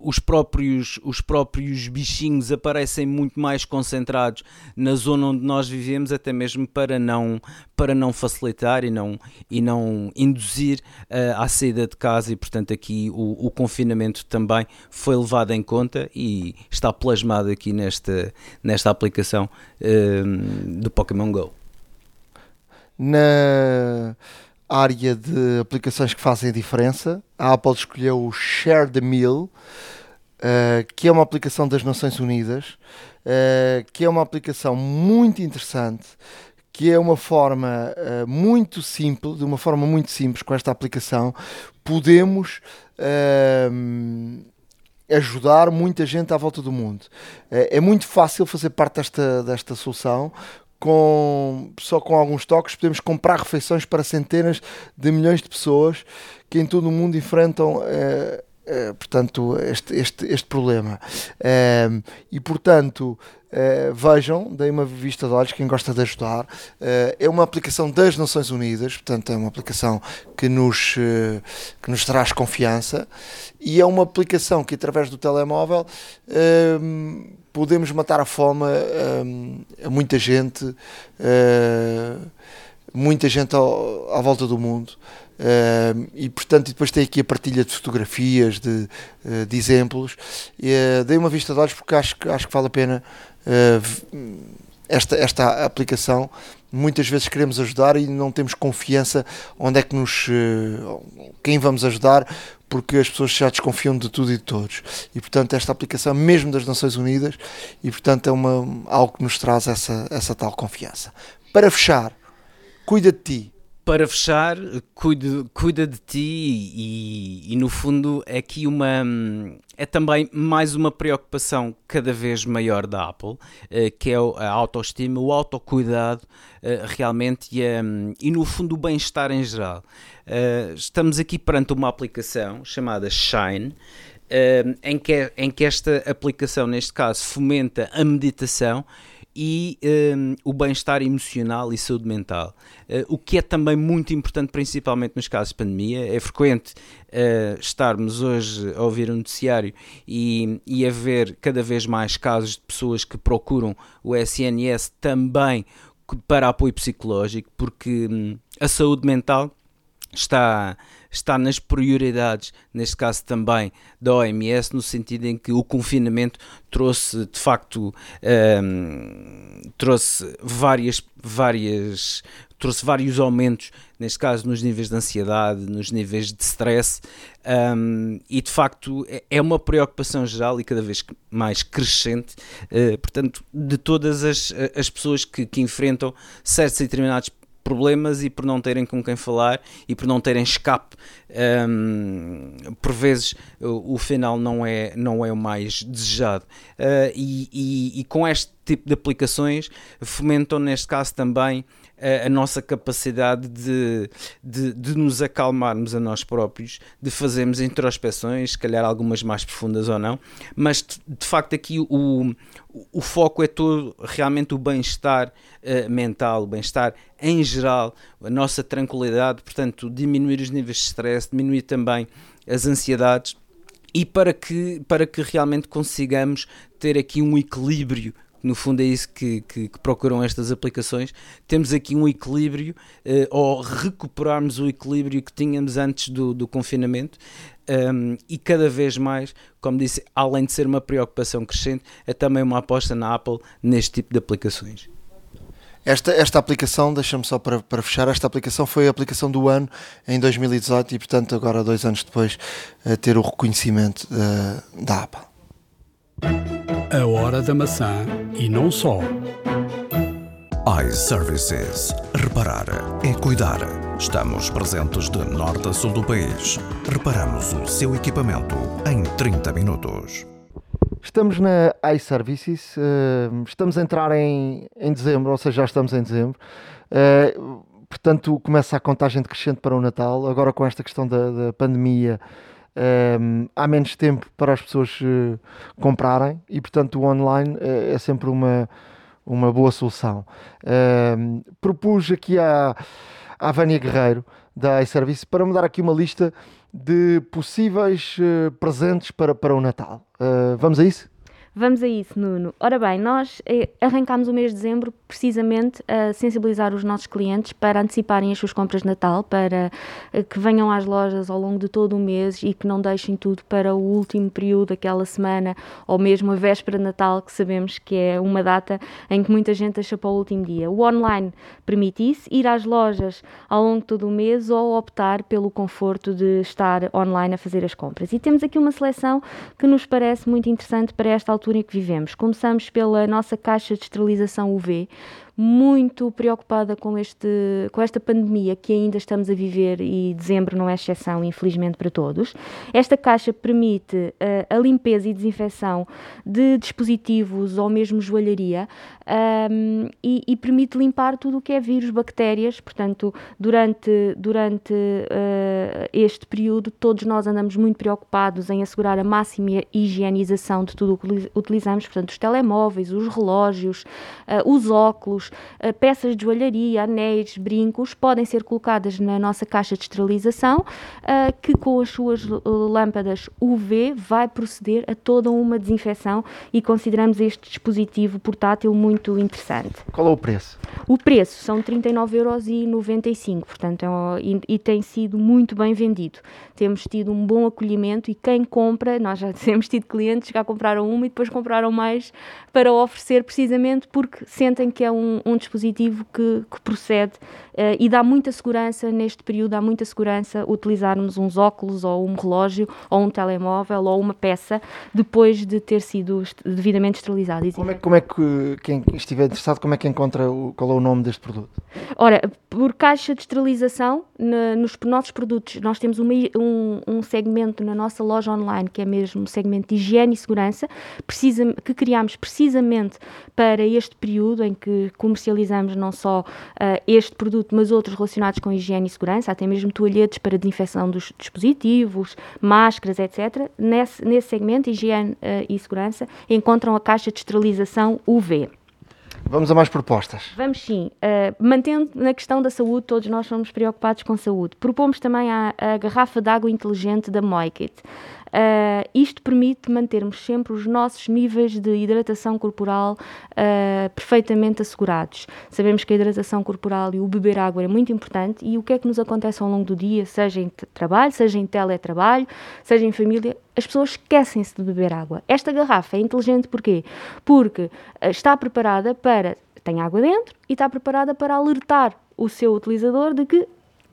os, próprios, os próprios bichinhos aparecem muito mais concentrados na zona onde nós vivemos, até mesmo para não, para não facilitar e não, e não induzir uh, à saída de casa, e portanto aqui o, o, confinamento também foi levado em conta e está plasmado aqui nesta, nesta aplicação do Pokémon Go. Na área de aplicações que fazem a diferença. A Apple escolheu o Share the Meal, uh, que é uma aplicação das Nações Unidas, uh, que é uma aplicação muito interessante, que é uma forma uh, muito simples, de uma forma muito simples com esta aplicação, podemos ajudar muita gente à volta do mundo. é muito fácil fazer parte desta, desta solução com, só com alguns toques podemos comprar refeições para centenas de milhões de pessoas que em todo o mundo enfrentam é, é, portanto este, este, este problema. É, e portanto vejam, deem uma vista de olhos quem gosta de ajudar. É uma aplicação das Nações Unidas portanto é uma aplicação que nos, que nos traz confiança. E é uma aplicação que através do telemóvel podemos matar a fome a, a muita gente, uh, muita gente ao, à volta do mundo. Uh, e portanto, e depois tem aqui a partilha de fotografias, de, uh, de exemplos. Uh, dei uma vista de olhos porque acho, acho que vale a pena esta, esta aplicação. Muitas vezes queremos ajudar e não temos confiança onde é que nos. quem vamos ajudar, porque as pessoas já desconfiam de tudo e de todos. E portanto, esta aplicação, mesmo das Nações Unidas, e portanto é uma, algo que nos traz essa, essa tal confiança. Para fechar, cuida de ti. Para fechar, cuida, de ti e, e, no fundo é aqui uma é também mais uma preocupação cada vez maior da Apple, eh, que é a autoestima, o autocuidado eh, realmente e, e no fundo o bem-estar em geral. Estamos aqui perante uma aplicação chamada Shine, em, que, em que esta aplicação, neste caso, fomenta a meditação e um, o bem-estar emocional e saúde mental. Uh, o que é também muito importante, principalmente nos casos de pandemia. É frequente uh, estarmos hoje a ouvir um noticiário e, e a ver cada vez mais casos de pessoas que procuram o SNS também para apoio psicológico, porque um, a saúde mental está, está nas prioridades, neste caso também da OMS, no sentido em que o confinamento trouxe de facto um, trouxe várias, várias trouxe vários aumentos, neste caso nos níveis de ansiedade, nos níveis de stress, um, e de facto é, é uma preocupação geral e cada vez mais crescente, uh, portanto, de todas as, as pessoas que, que enfrentam certos e determinados problemas e por não terem com quem falar e por não terem escape um, por vezes o, o, final não é, não é o mais desejado. Uh, e, e, e, com este tipo de aplicações fomentam neste caso também a, nossa capacidade de, de, de, nos acalmarmos a nós próprios, de fazermos introspeções, se calhar algumas mais profundas ou não, mas de, de facto aqui o, o foco é todo realmente o bem-estar uh, mental, o bem-estar em geral, a nossa tranquilidade, portanto, diminuir os níveis de stress, diminuir também as ansiedades e para que, para que realmente consigamos ter aqui um equilíbrio no fundo é isso que, que, que, procuram estas aplicações. Temos aqui um equilíbrio, uh, ou recuperarmos o equilíbrio que tínhamos antes do, do confinamento, um, e cada vez mais, como disse, além de ser uma preocupação crescente, é também uma aposta na Apple neste tipo de aplicações. Esta, esta aplicação, deixa-me só para, para fechar, esta aplicação foi a aplicação do ano em 2018 e, portanto, agora, dois anos depois, ter o reconhecimento da, da Apple. A hora da maçã e não só. iServices. Reparar é cuidar. Estamos presentes de norte a sul do país. Reparamos o seu equipamento em 30 minutos. Estamos na iServices, eh, estamos a entrar em, em dezembro, ou seja, já estamos em dezembro. Eh, portanto, começa a contagem decrescente para o Natal. Agora, com esta questão da, da pandemia, um, há menos tempo para as pessoas uh, comprarem e, portanto, o online uh, é sempre uma, uma boa solução. Um, propus aqui à, à Vânia Guerreiro, da iService, para me dar aqui uma lista de possíveis uh, presentes para, para o Natal. vamos a isso? Vamos a isso, Nuno. Ora bem, nós eh, arrancámos o mês de dezembro precisamente a sensibilizar os nossos clientes para anteciparem as suas compras de Natal, para eh, que venham às lojas ao longo de todo o mês e que não deixem tudo para o último período, aquela semana ou mesmo a véspera de Natal, que sabemos que é uma data em que muita gente deixa para o último dia. O online permite isso, ir às lojas ao longo de todo o mês ou optar pelo conforto de estar online a fazer as compras. E temos aqui uma seleção que nos parece muito interessante para esta altura altura em que vivemos. Começamos pela nossa caixa de esterilização UV, muito preocupada com, este, com esta pandemia que ainda estamos a viver e dezembro não é exceção, infelizmente, para todos. Esta caixa permite uh, a limpeza e desinfecção de dispositivos ou mesmo joalharia um, e, e, permite limpar tudo o que é vírus, bactérias. Portanto, durante, durante uh, este período, todos nós andamos muito preocupados em assegurar a máxima higienização de tudo o que utilizamos, portanto, os telemóveis, os relógios, uh, os óculos uh, peças de joalharia, anéis, brincos, podem ser colocadas na nossa caixa de esterilização, uh, que com as suas lâmpadas UV vai proceder a toda uma desinfecção e consideramos este dispositivo portátil muito interessante. Qual é o preço? O preço são 39,95€, portanto, é um, e, e tem sido muito bem vendido. Temos tido um bom acolhimento e quem compra, nós já temos tido clientes que já compraram uma e depois compraram mais para oferecer precisamente porque sentem que é um, um, dispositivo que, que procede uh, e dá muita segurança neste período, dá muita segurança utilizarmos uns óculos ou um relógio ou um telemóvel ou uma peça depois de ter sido devidamente esterilizado. Como é, como é que quem estiver interessado, como é que encontra o, qual é o nome deste produto? Ora, por caixa de esterilização, na, nos nossos produtos, nós temos uma, um, um, segmento na nossa loja online que é mesmo o segmento de higiene e segurança, precisa, que criámos precisamente para este período em que comercializamos não só uh, este produto, mas outros relacionados com higiene e segurança, até mesmo toalhetes para desinfecção dos dispositivos, máscaras, etc. Nesse, nesse segmento, higiene uh, e segurança, encontram a caixa de esterilização UV. Vamos a mais propostas. Vamos sim. Uh, mantendo na questão da saúde, todos nós somos preocupados com saúde. Propomos também a, a garrafa de água inteligente da Moikit. Uh, isto permite mantermos sempre os nossos níveis de hidratação corporal uh, perfeitamente assegurados. Sabemos que a hidratação corporal e o beber água é muito importante e o que é que nos acontece ao longo do dia, seja em trabalho, seja em teletrabalho, seja em família, as pessoas esquecem-se de beber água. Esta garrafa é inteligente porquê? Porque uh, está preparada para tem água dentro e está preparada para alertar o seu utilizador de que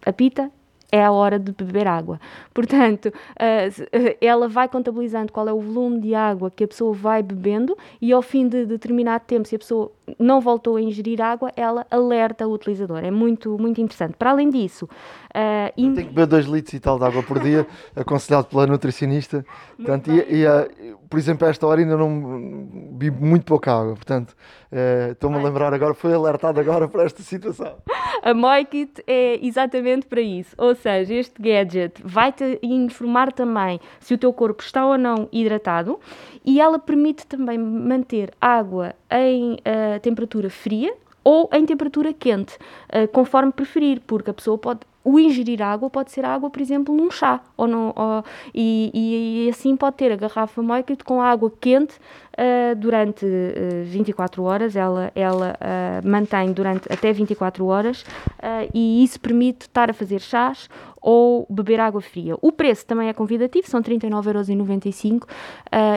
apita é a hora de beber água. Portanto, uh, ela vai contabilizando qual é o volume de água que a pessoa vai bebendo e ao fim de determinado tempo, se a pessoa não voltou a ingerir água, ela alerta o utilizador. É muito, muito interessante. Para além disso... Uh, in... Tem que beber 2 litros e tal de água por dia, aconselhado pela nutricionista. Portanto, e, e, uh, por exemplo, a esta hora ainda não bebi muito pouca água. Portanto, uh, estou-me a lembrar agora, foi alertado agora para esta situação. A Moikit é exatamente para isso. Ou seja, este gadget vai-te informar também se o teu corpo está ou não hidratado e ela permite também manter água em uh, temperatura fria ou em temperatura quente, uh, conforme preferir, porque a pessoa pode o ingerir água pode ser água, por exemplo, num chá. Ou, no, ou e, e, assim pode ter a garrafa Moikit com água quente uh, durante uh, 24 horas. Ela, ela uh, mantém durante até 24 horas e isso permite estar a fazer chás ou beber água fria. O preço também é convidativo, são 39,95€ uh,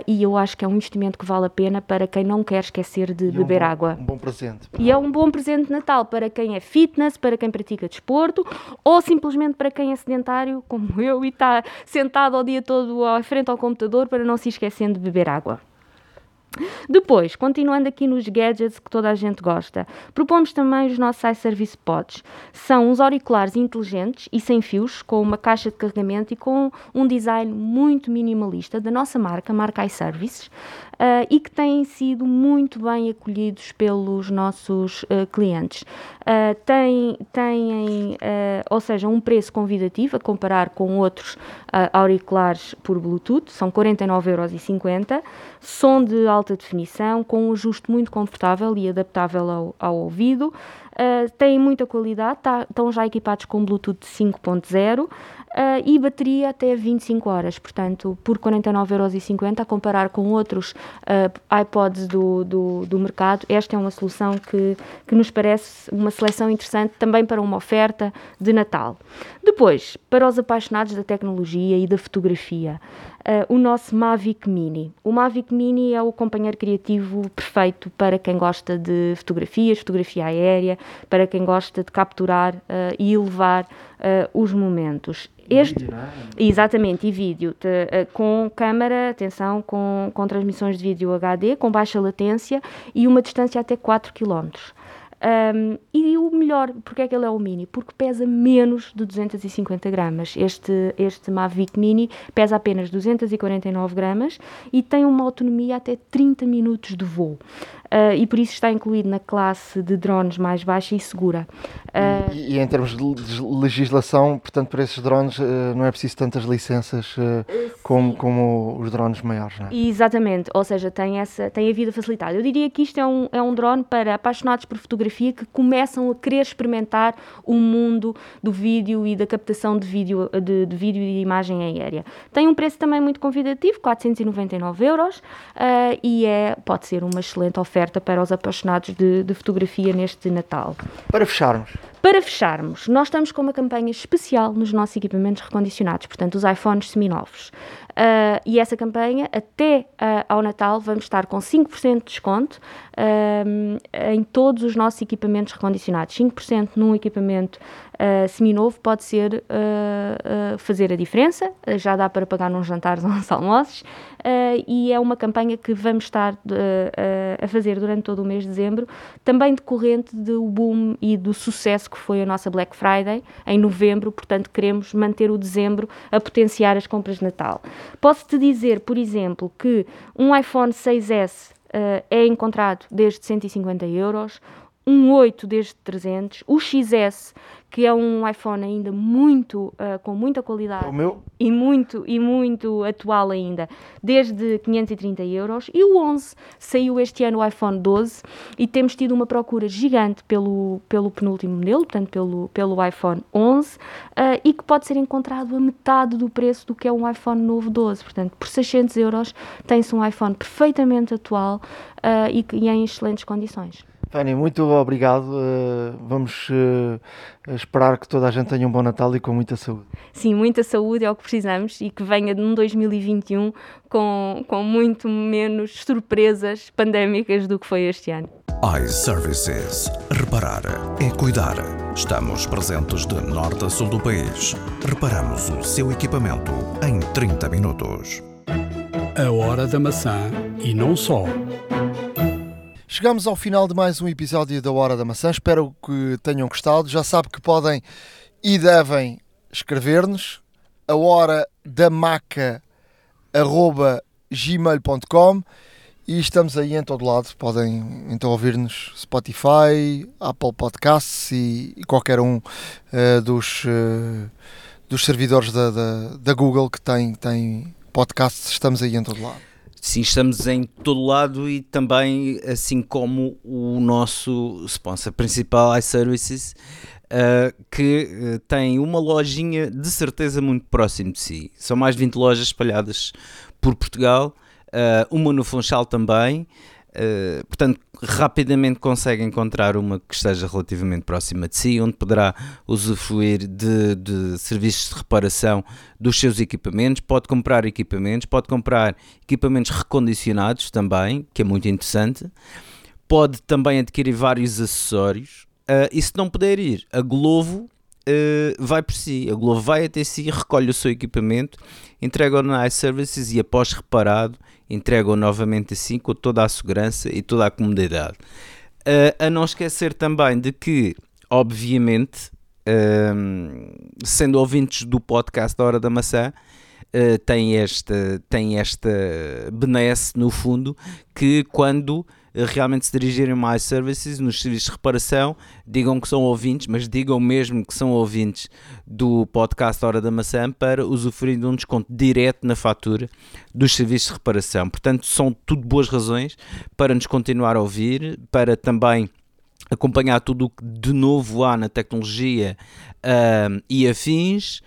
e eu acho que é um investimento que vale a pena para quem não quer esquecer de e beber um bom, água. Um bom presente. E é um bom presente de Natal para quem é fitness, para quem pratica desporto ou simplesmente para quem é sedentário, como eu, e está sentado o dia todo à frente ao computador para não se esquecendo de beber água. Depois, continuando aqui nos gadgets que toda a gente gosta, propomos também os nossos iService Pods. São uns auriculares inteligentes e sem fios, com uma caixa de carregamento e com um design muito minimalista da nossa marca, marca iServices, uh, e que têm sido muito bem acolhidos pelos nossos uh, clientes. Uh, têm, têm ou seja, um preço convidativo a comparar com outros auriculares por Bluetooth, são 49,50€, som de alta definição, com um ajuste muito confortável e adaptável ao, ao ouvido. Uh, têm muita qualidade, tá, estão já equipados com Bluetooth 5.0 uh, e bateria até 25 horas, portanto, por 49,50€ a comparar com outros uh, iPods do, do, do, mercado, esta é uma solução que, que nos parece uma seleção interessante também para uma oferta de Natal. Depois, para os apaixonados da tecnologia e da fotografia, o nosso Mavic Mini. O Mavic Mini é o companheiro criativo perfeito para quem gosta de fotografias, fotografia aérea, para quem gosta de capturar uh, e elevar uh, os momentos. Este, vídeo, é? Exatamente, e vídeo, te, uh, com câmara, atenção, com, com transmissões de vídeo HD, com baixa latência e uma distância até 4 km. Um, e o melhor, porque é que ele é o Mini? Porque pesa menos de 250 gramas. Este, este Mavic Mini pesa apenas 249 gramas e tem uma autonomia até 30 minutos de voo. Uh, e por isso está incluído na classe de drones mais baixa e segura. Uh, e, e, em termos de legislação, portanto, para esses drones uh, não é preciso tantas licenças como, como os drones maiores, não é? Exatamente, ou seja, tem, essa, tem a vida facilitada. Eu diria que isto é um, é um drone para apaixonados por fotografia que começam a querer experimentar o mundo do vídeo e da captação de vídeo, de, de vídeo e de imagem aérea. Tem um preço também muito convidativo, 499 euros, e é, pode ser uma excelente oferta oferta para os apaixonados de, de fotografia neste Natal. Para fecharmos. Para fecharmos, nós estamos com uma campanha especial nos nossos equipamentos recondicionados, portanto, os iPhones seminovos. Uh, e essa campanha, até uh, ao Natal, vamos estar com 5% de desconto uh, em todos os nossos equipamentos recondicionados. 5% num equipamento uh, seminovo pode ser uh, uh, fazer a diferença, já dá para pagar uns jantares ou uns almoços, e é uma campanha que vamos estar a fazer durante todo o mês de dezembro, também decorrente do boom e do sucesso que foi a nossa Black Friday em novembro, portanto queremos manter o dezembro a potenciar as compras de Natal. Posso-te dizer, por exemplo, que um iPhone 6S Uh, é encontrado desde 150 euros, um 8 desde 300, o XS que é um iPhone ainda muito uh, com muita qualidade o meu? e muito e muito atual ainda, desde 530 euros. E o 11 saiu este ano o iPhone 12 e temos tido uma procura gigante pelo pelo penúltimo modelo, portanto pelo pelo iPhone 11 uh, e que pode ser encontrado a metade do preço do que é um iPhone novo 12. Portanto, por 600 euros tem-se um iPhone perfeitamente atual uh, e, e em excelentes condições. Fanny, muito obrigado. Uh, vamos uh, esperar que toda a gente tenha um bom Natal e com muita saúde. Sim, muita saúde é o que precisamos e que venha num 2021 com, com muito menos surpresas pandémicas do que foi este ano. iServices. Reparar é cuidar. Estamos presentes de norte a sul do país. Reparamos o seu equipamento em 30 minutos. A hora da maçã e não só. Chegamos ao final de mais um episódio da Hora da Maçã. Espero que tenham gostado. Já sabe que podem e devem escrever-nos a hora da maca gmail.com e estamos aí em todo lado. Podem então ouvir-nos Spotify, Apple Podcasts e, e qualquer um uh, dos, uh, dos servidores da, da, da Google que tem, tem podcasts. Estamos aí em todo lado. Sim, estamos em todo lado e também, assim como o nosso sponsor principal, iServices, uh, que uh, tem uma lojinha de certeza muito próximo de si. São mais de 20 lojas espalhadas por Portugal, uh, uma no Funchal também. Portanto, rapidamente consegue encontrar uma que esteja relativamente próxima de si, onde poderá usufruir de, de, serviços de reparação dos seus equipamentos. Pode comprar equipamentos, pode comprar equipamentos recondicionados também, que é muito interessante. Pode também adquirir vários acessórios. Uh, e se não puder ir, a Glovo Uh, vai por si. A Glovo vai até si, recolhe o seu equipamento, entrega-o na iServices e após reparado, entrega-o novamente assim com toda a segurança e toda a comodidade. Uh, a não esquecer também de que, obviamente, uh, sendo ouvintes do podcast da Hora da Maçã, uh, tem esta, tem esta benesse no fundo que quando realmente se dirigirem a iServices nos serviços de reparação, digam que são ouvintes, mas digam mesmo que são ouvintes do podcast Hora da Maçã para usufruir de um desconto direto na fatura dos serviços de reparação. Portanto, são tudo boas razões para nos continuar a ouvir, para também acompanhar tudo o que de novo há na tecnologia uh, e afins.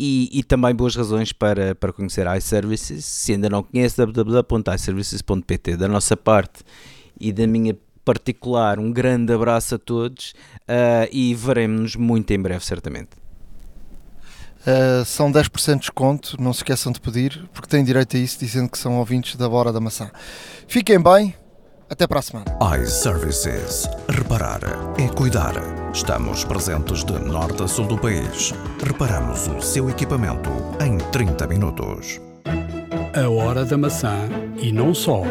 E, e, também boas razões para, para conhecer iServices. Se ainda não conhece, www.iservices.pt. Da nossa parte, e da minha particular, um grande abraço a todos uh, e veremos-nos muito em breve, certamente. Uh, são 10% de desconto, não se esqueçam de pedir, porque têm direito a isso, dizendo que são ouvintes da Bora da Maçã. Fiquem bem, até para a semana. iServices. Reparar é cuidar. Estamos presentes de norte a sul do país. Reparamos o seu equipamento em 30 minutos. A hora da maçã e não só.